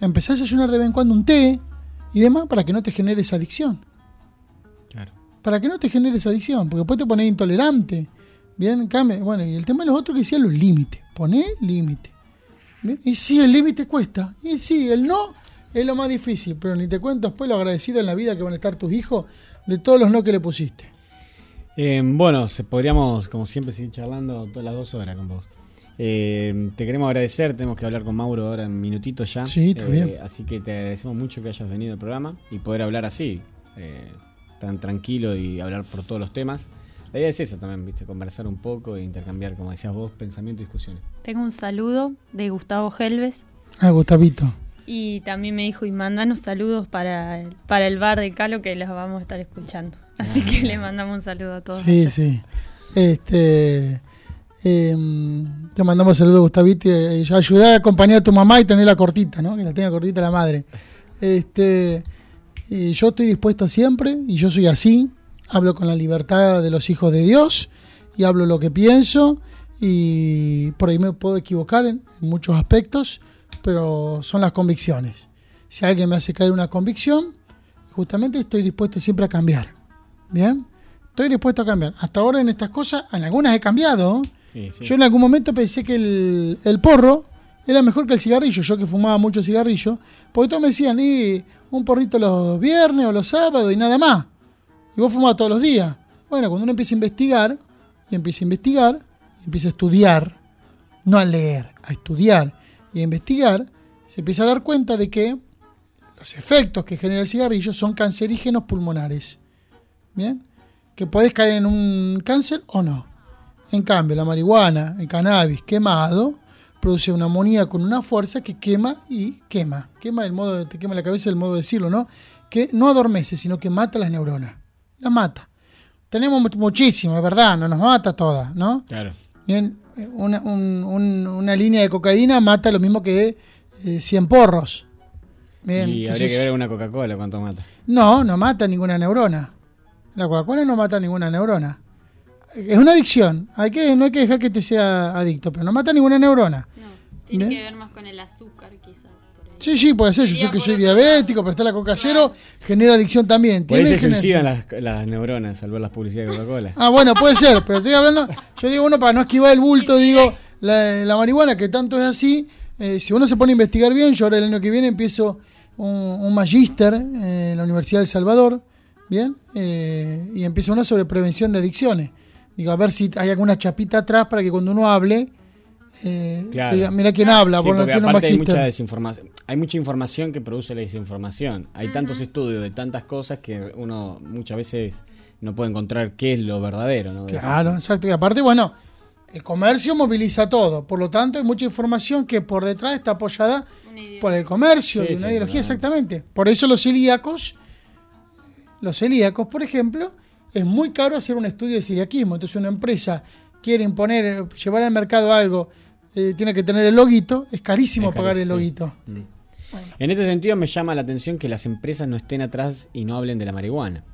Empezás a desayunar de vez en cuando un té y demás para que no te genere esa adicción. Claro. Para que no te genere esa adicción, porque después te pones intolerante. Bien, cambia. Bueno, y el tema de los otros que decían los límites. Poné límite. Bien, Y sí, el límite cuesta. Y sí, el no es lo más difícil. Pero ni te cuento después lo agradecido en la vida que van a estar tus hijos de todos los no que le pusiste. Eh, bueno, podríamos, como siempre, seguir charlando todas las dos horas con vos. Eh, te queremos agradecer, tenemos que hablar con Mauro ahora en minutitos ya. Sí, está Eh, bien. Así que te agradecemos mucho que hayas venido al programa y poder hablar así, eh, tan tranquilo y hablar por todos los temas. La idea es esa también, ¿viste? Conversar un poco e intercambiar, como decías vos, pensamiento y discusiones. Tengo un saludo de Gustavo Helves Ah, Gustavito. y también me dijo, y mandanos saludos para el, para el bar de Calo que los vamos a estar escuchando. Así que le mandamos un saludo a todos. Sí, allá. sí. Este. em, te mandamos saludos, Gustavito. y ayudá a acompañar a tu mamá y tenerla cortita, ¿no? Que la tenga cortita la madre. Este. y yo estoy dispuesto siempre, y yo soy así. Hablo con la libertad de los hijos de Dios, y hablo lo que pienso, y por ahí me puedo equivocar en, muchos aspectos, pero son las convicciones. Si alguien me hace caer una convicción, justamente estoy dispuesto siempre a cambiar. ¿Bien? Estoy dispuesto a cambiar. Hasta ahora en estas cosas, en algunas he cambiado. Sí, sí. Yo en algún momento pensé que el, el porro era mejor que el cigarrillo. Yo que fumaba mucho cigarrillo. Porque todos me decían, y un porrito los viernes o los sábados y nada más. Y vos fumabas todos los días. Bueno, cuando uno empieza a investigar, y empieza a investigar, empieza a estudiar, no a leer, a estudiar y a investigar, se empieza a dar cuenta de que los efectos que genera el cigarrillo son cancerígenos pulmonares. ¿Bien? Que podés caer en un cáncer o no. En cambio, la marihuana, el cannabis quemado, produce una amonía con una fuerza que quema y quema. Quema el modo, te quema la cabeza el modo de decirlo, ¿no? Que no adormece, sino que mata las neuronas. Las mata. Tenemos mu- muchísimo, es verdad, no nos mata todas, ¿no? Claro. Bien, eh, una, un- un- una línea de cocaína mata lo mismo que eh, 100 porros. Bien, y habría entonces- que ver una Coca-Cola cuánto mata. no, no mata ninguna neurona. La Coca-Cola no mata ninguna neurona. Es una adicción. Hay que, no hay que dejar que te sea adicto, pero no mata ninguna neurona. No, tiene Bien. que ver más con el azúcar quizás. Sí, sí, puede ser. Yo sé que soy diabético, pero está la coca cero, genera adicción también. Por ahí se suicidan las, las neuronas al ver las publicidades de Coca-Cola. Ah, bueno, puede ser, pero estoy hablando. Yo digo, uno para no esquivar el bulto, digo, la, la marihuana, que tanto es así, eh, si uno se pone a investigar bien, yo ahora el año que viene empiezo un, un magíster en la Universidad de El Salvador, ¿bien? Eh, y empiezo uno sobre prevención de adicciones. Digo, a ver si hay alguna chapita atrás para que cuando uno hable, eh, Claro. diga, mira quién habla, Sí, porque aparte hay mucha desinformación. Hay mucha información que produce la desinformación. Hay tantos estudios de tantas cosas que uno muchas veces no puede encontrar qué es lo verdadero. Claro, exacto. Y aparte, bueno, el comercio moviliza todo. Por lo tanto, hay mucha información que por detrás está apoyada por el comercio Sí, y una sí, ideología, exactamente. Por eso los celíacos, los celíacos, por ejemplo, es muy caro hacer un estudio de celiaquismo. Entonces, una empresa quiere imponer, eh, llevar al mercado algo, eh, tiene que tener el loguito, es carísimo Es pagar el loguito. En este sentido me llama la atención que las empresas no estén atrás y no hablen de la marihuana.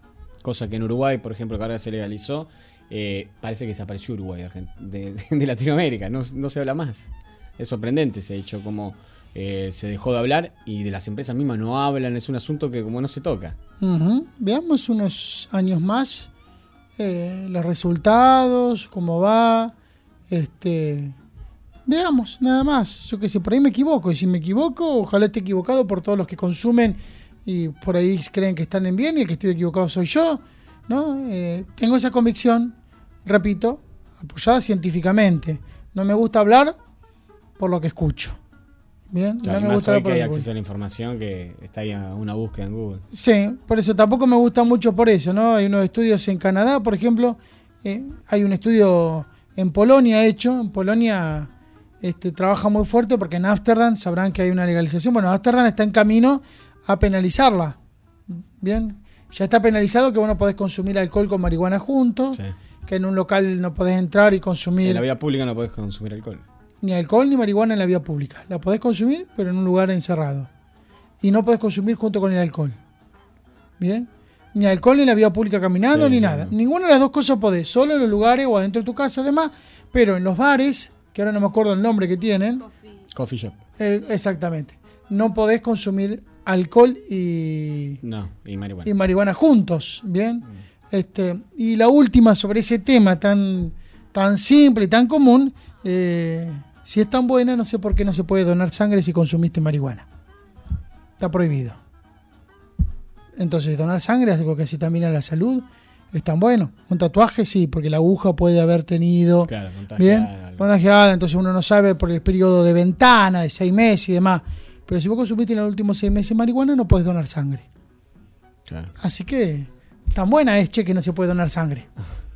Cosa que en Uruguay, por ejemplo, que ahora se legalizó, eh, parece que desapareció Uruguay de, de Latinoamérica, no, no se habla más. Es sorprendente ese hecho, como eh, se dejó de hablar y de las empresas mismas no hablan, es un asunto que como no se toca. Veamos unos años más eh, los resultados, cómo va. Este, veamos, nada más. Yo que sé, por ahí me equivoco. Y si me equivoco, ojalá esté equivocado por todos los que consumen y por ahí creen que están en bien y el que estoy equivocado soy yo. ¿no? Eh, tengo esa convicción, repito, apoyada científicamente. No me gusta hablar por lo que escucho. Bien, Claro, no me más gusta hoy que hay acceso a la información que está ahí a una búsqueda en Google. Sí, por eso tampoco me gusta mucho por eso, ¿no? Hay unos estudios en Canadá, por ejemplo, eh, hay un estudio en Polonia hecho, en Polonia este, trabaja muy fuerte porque en Ámsterdam sabrán que hay una legalización, bueno, Ámsterdam está en camino a penalizarla, ¿bien? Ya está penalizado que vos no podés consumir alcohol con marihuana juntos, Sí. que en un local no podés entrar y En consumir la vía pública no podés consumir alcohol. ni alcohol ni marihuana en la vía pública. La podés consumir, pero en un lugar encerrado. y no podés consumir junto con el alcohol. ¿Bien? Ni alcohol ni en la vía pública caminando, Sí, ni sí, nada. no. Ninguna de las dos cosas podés, solo en los lugares o adentro de tu casa además, pero en los bares, que ahora no me acuerdo el nombre que tienen, Coffee shop. eh, exactamente, no podés consumir alcohol y, No, y marihuana. y marihuana juntos, ¿bien? Este, y la última sobre ese tema tan, tan simple y tan común, eh, si es tan buena, no sé por qué no se puede donar sangre si consumiste marihuana. Está prohibido. Entonces, donar sangre es algo que hace también a la salud. Es tan bueno. Un tatuaje, sí, porque la aguja puede haber tenido Claro, Bien, contagiada, entonces uno no sabe por el periodo de ventana de seis meses y demás. Pero si vos consumiste en los últimos seis meses marihuana, no podés donar sangre. Claro. Así que tan buena es, che, que no se puede donar sangre.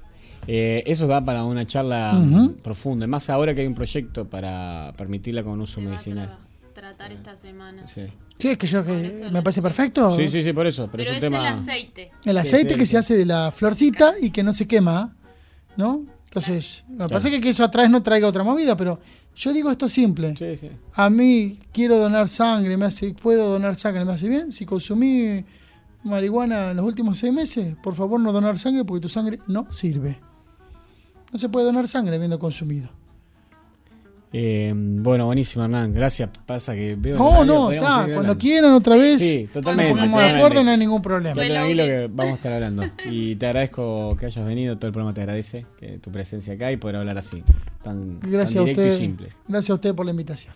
Eh, eso da para una charla Ujú. mm, profunda. Más ahora que hay un proyecto para permitirla con uso medicinal. tratar esta semana. Sí. Sí, es que yo que me parece perfecto. sí, sí, sí, por eso. Pero, Pero es un tema. el aceite. El aceite sí, que sí. se hace de la florcita y que no se quema, ¿no? Entonces, me parece que eso atrás no traiga otra movida, pero yo digo esto simple. Sí, sí. A mí quiero donar sangre, me hace, puedo donar sangre, me hace bien. Si consumí marihuana en los últimos seis meses, por favor no donar sangre porque tu sangre no sirve. No se puede donar sangre habiendo consumido. Eh, bueno, buenísimo, Hernán. Gracias. Pasa que veo. No, no, está. Cuando quieran otra vez, Sí, totalmente. nos de acuerdo, no hay ningún problema. La tranquilo que vamos a estar hablando. Y te agradezco que hayas venido, todo el programa te agradece que tu presencia acá y poder hablar así, tan, tan Gracias a directo y usted. simple. Gracias a usted por la invitación.